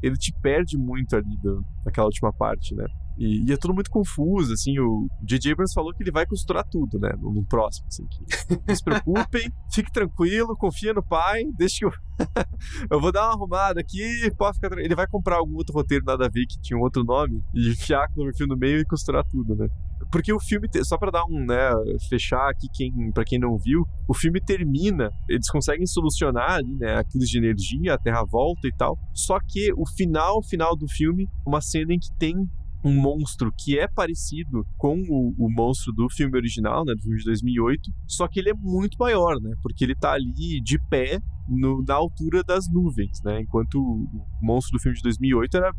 ele te perde muito ali do, naquela última parte, né? E, e é tudo muito confuso, assim, o J.J. Abrams falou que ele vai costurar tudo, né, no, no próximo, assim, não se preocupem, fique tranquilo, confia no pai, deixa que eu... eu vou dar uma arrumada aqui, pode ficar tranquilo. Ele vai comprar algum outro roteiro nada a ver que tinha um outro nome e enfiar Cloverfield no meio e costurar tudo, né. Porque o filme, te- só pra dar um, né, fechar aqui quem, para quem não viu, o filme termina, eles conseguem solucionar ali, né, a crise de energia, a Terra volta e tal. Só que o final, final do filme, uma cena em que tem um monstro que é parecido com o, o monstro do filme original, né, do filme de 2008, só que ele é muito maior, né, porque ele tá ali de pé no- na altura das nuvens, né, enquanto o, monstro do filme de 2008 era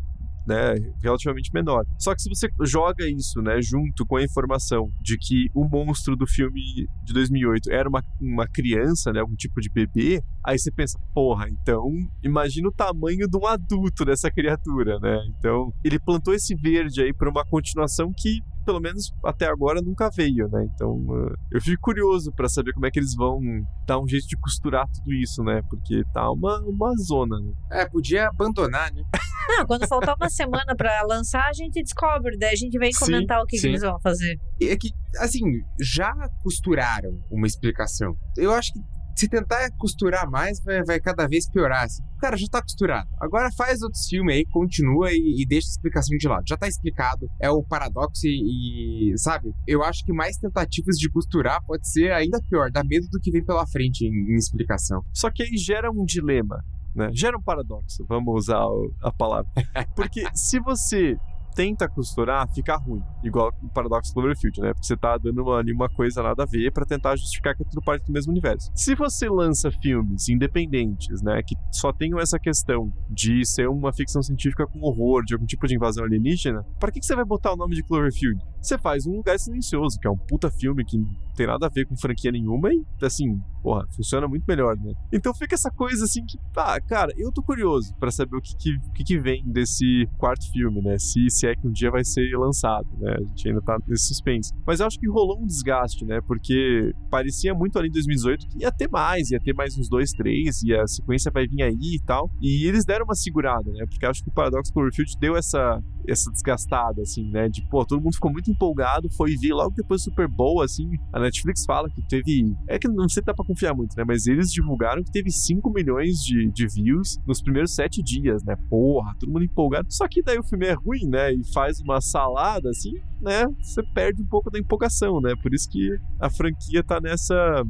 né, relativamente menor. Só que se você joga isso, né, junto com a informação de que o monstro do filme de 2008 era uma, uma criança, né, algum tipo de bebê, aí você pensa, porra, então imagina o tamanho de um adulto dessa criatura, né? Então, ele plantou esse verde aí para uma continuação que pelo menos até agora nunca veio, né? Então, uh, eu fico curioso para saber como é que eles vão dar um jeito de costurar tudo isso, né? Porque tá uma, uma zona, né? É, podia abandonar, né? Não, quando faltar uma semana pra lançar, a gente descobre, daí a gente vem Sim, comentar o que, que sim. eles vão fazer. É que, assim, já costuraram uma explicação. Eu acho que se tentar costurar mais, vai, vai cada vez piorar. assim. Cara já tá costurado. Agora faz outros filmes aí, continua e, e deixa a explicação de lado. Já tá explicado, é o paradoxo e, e, sabe? Eu acho que mais tentativas de costurar pode ser ainda pior, dá medo do que vem pela frente em, em explicação. Só que aí gera um dilema, né? Gera um paradoxo, vamos usar a palavra. Porque se você tenta costurar, fica ruim. Igual o paradoxo Cloverfield, né? Porque você tá dando ali uma coisa nada a ver pra tentar justificar que é tudo parte do mesmo universo. Se você lança filmes independentes, né? Que só tenham essa questão de ser uma ficção científica com horror, de algum tipo de invasão alienígena, pra que, que você vai botar o nome de Cloverfield? Você faz um lugar silencioso, que é um puta filme que não tem nada a ver com franquia nenhuma e, assim, porra, funciona muito melhor, né? Então fica essa coisa assim que, tá, cara, eu tô curioso pra saber o que que que vem desse quarto filme, né? Se, se é que um dia vai ser lançado, né? A gente ainda tá nesse suspense. Mas eu acho que rolou um desgaste, né? Porque parecia muito ali em 2018 que ia ter mais, ia ter mais uns dois, três, e a sequência vai vir aí e tal. E eles deram uma segurada, né? Porque acho que o Paradox Cloverfield deu essa, essa desgastada, assim, né? De, pô, todo mundo ficou muito empolgado, foi ver logo depois Super Bowl, assim. A Netflix fala que teve. É que não sei se dá pra confiar muito, né? Mas eles divulgaram que teve 5 milhões de, de views nos primeiros 7 dias, né? Porra, todo mundo empolgado. Só que daí o filme é ruim, né? E faz uma salada, assim, né? Você perde um pouco da empolgação, né? Por isso que a franquia tá nessa.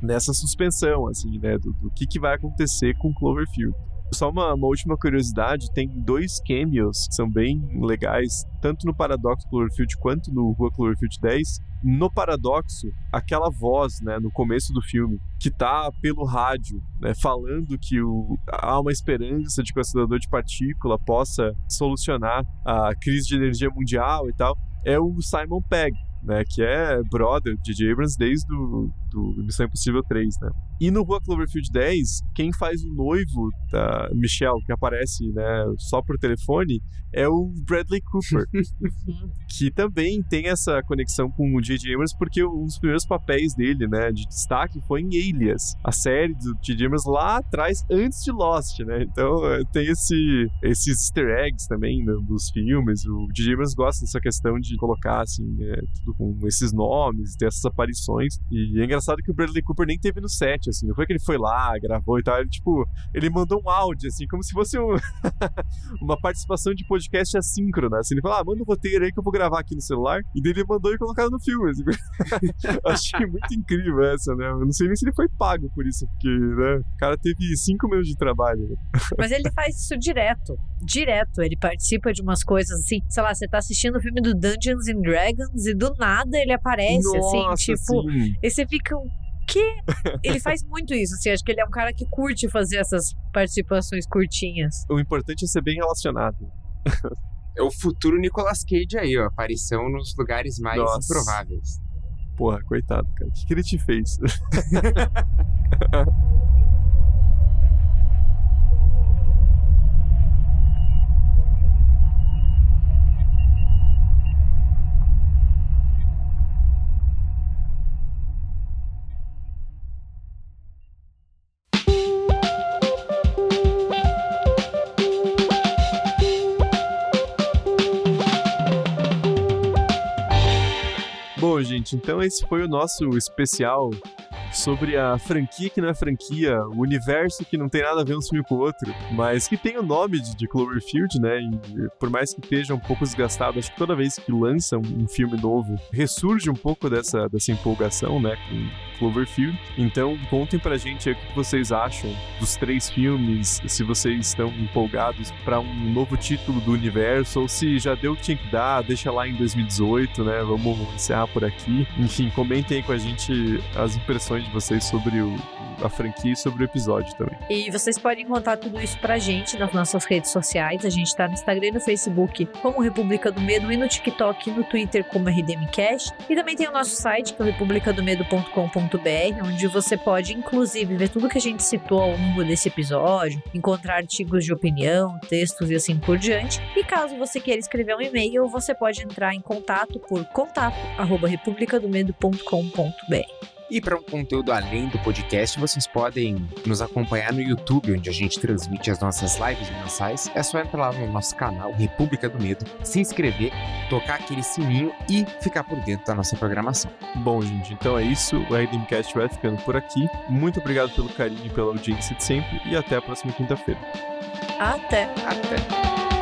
Nessa suspensão, assim, né? Do, do que, que vai acontecer com Cloverfield. Só uma, uma última curiosidade: tem dois cameos que são bem legais, tanto no Paradoxo Cloverfield quanto no Rua Cloverfield 10. No Paradoxo, aquela voz, né, no começo do filme, que tá pelo rádio, né, falando que o, há uma esperança de que o acelerador de partícula possa solucionar a crise de energia mundial e tal, é o Simon Pegg. Né, que é brother de J.J. Abrams desde o do Missão Impossível 3, né? E no Rua Cloverfield 10, quem faz o noivo da Michelle, que aparece né, só por telefone, é o Bradley Cooper, que também tem essa conexão com o J.J. Abrams, porque um dos primeiros papéis dele, né, de destaque foi em Alias, a série do J.J. Abrams lá atrás, antes de Lost, né? Então eh, tem esse, esses easter eggs também né, nos filmes. O J.J. Abrams gosta dessa questão de colocar, assim, eh, tudo com esses nomes, ter essas aparições. E é engraçado que o Bradley Cooper nem teve no set, assim. Não foi que ele foi lá, gravou e tal. Ele, tipo, ele mandou um áudio, assim, como se fosse um- uma participação de podcast assíncrona. Assim, ele falou, ah, manda um roteiro aí que eu vou gravar aqui no celular. E daí ele mandou e colocaram no filme. Assim. Achei muito incrível essa, né? Eu não sei nem se ele foi pago por isso, porque, né? O cara teve cinco minutos de trabalho. né? Mas ele faz isso direto. Direto. Ele participa de umas coisas assim. Sei lá, você tá assistindo o filme do Dungeons and Dragons e do nada ele aparece, Nossa, assim, tipo. sim. E você fica. O quê? Ele faz muito isso, assim. Acho que ele é um cara que curte fazer essas participações curtinhas. O importante é ser bem relacionado. É o futuro Nicolas Cage aí, ó. Aparição nos lugares mais Nossa. improváveis. Porra, coitado, cara. O que, que ele te fez? gente, então esse foi o nosso especial sobre a franquia que não é franquia, o universo que não tem nada a ver um filme com o outro, mas que tem o nome de, de Cloverfield, né? E por mais que esteja um pouco desgastado, acho que toda vez que lançam um filme novo, ressurge um pouco dessa, dessa empolgação, né? Com Cloverfield. Então, contem pra gente o que vocês acham dos três filmes, se vocês estão empolgados para um novo título do universo, ou se já deu o que tinha que dar, deixa lá em 2018, né? Vamos encerrar por aqui. Enfim, comentem aí com a gente as impressões de vocês sobre o, a franquia e sobre o episódio também. E vocês podem contar tudo isso pra gente nas nossas redes sociais. A gente tá no Instagram e no Facebook como República do Medo e no TikTok e no Twitter como RDMcast. E também tem o nosso site que é republicadomedo.com.br, onde você pode inclusive ver tudo que a gente citou ao longo desse episódio, encontrar artigos de opinião, textos e assim por diante. E caso você queira escrever um e-mail, você pode entrar em contato por contato@republicadomedo.com.br. E para um conteúdo além do podcast, vocês podem nos acompanhar no YouTube, onde a gente transmite as nossas lives mensais. É só entrar lá no nosso canal República do Medo, se inscrever, tocar aquele sininho e ficar por dentro da nossa programação. Bom, gente, então é isso. O RDMcast vai ficando por aqui. Muito obrigado pelo carinho e pela audiência de sempre e até a próxima quinta-feira. Até! Até!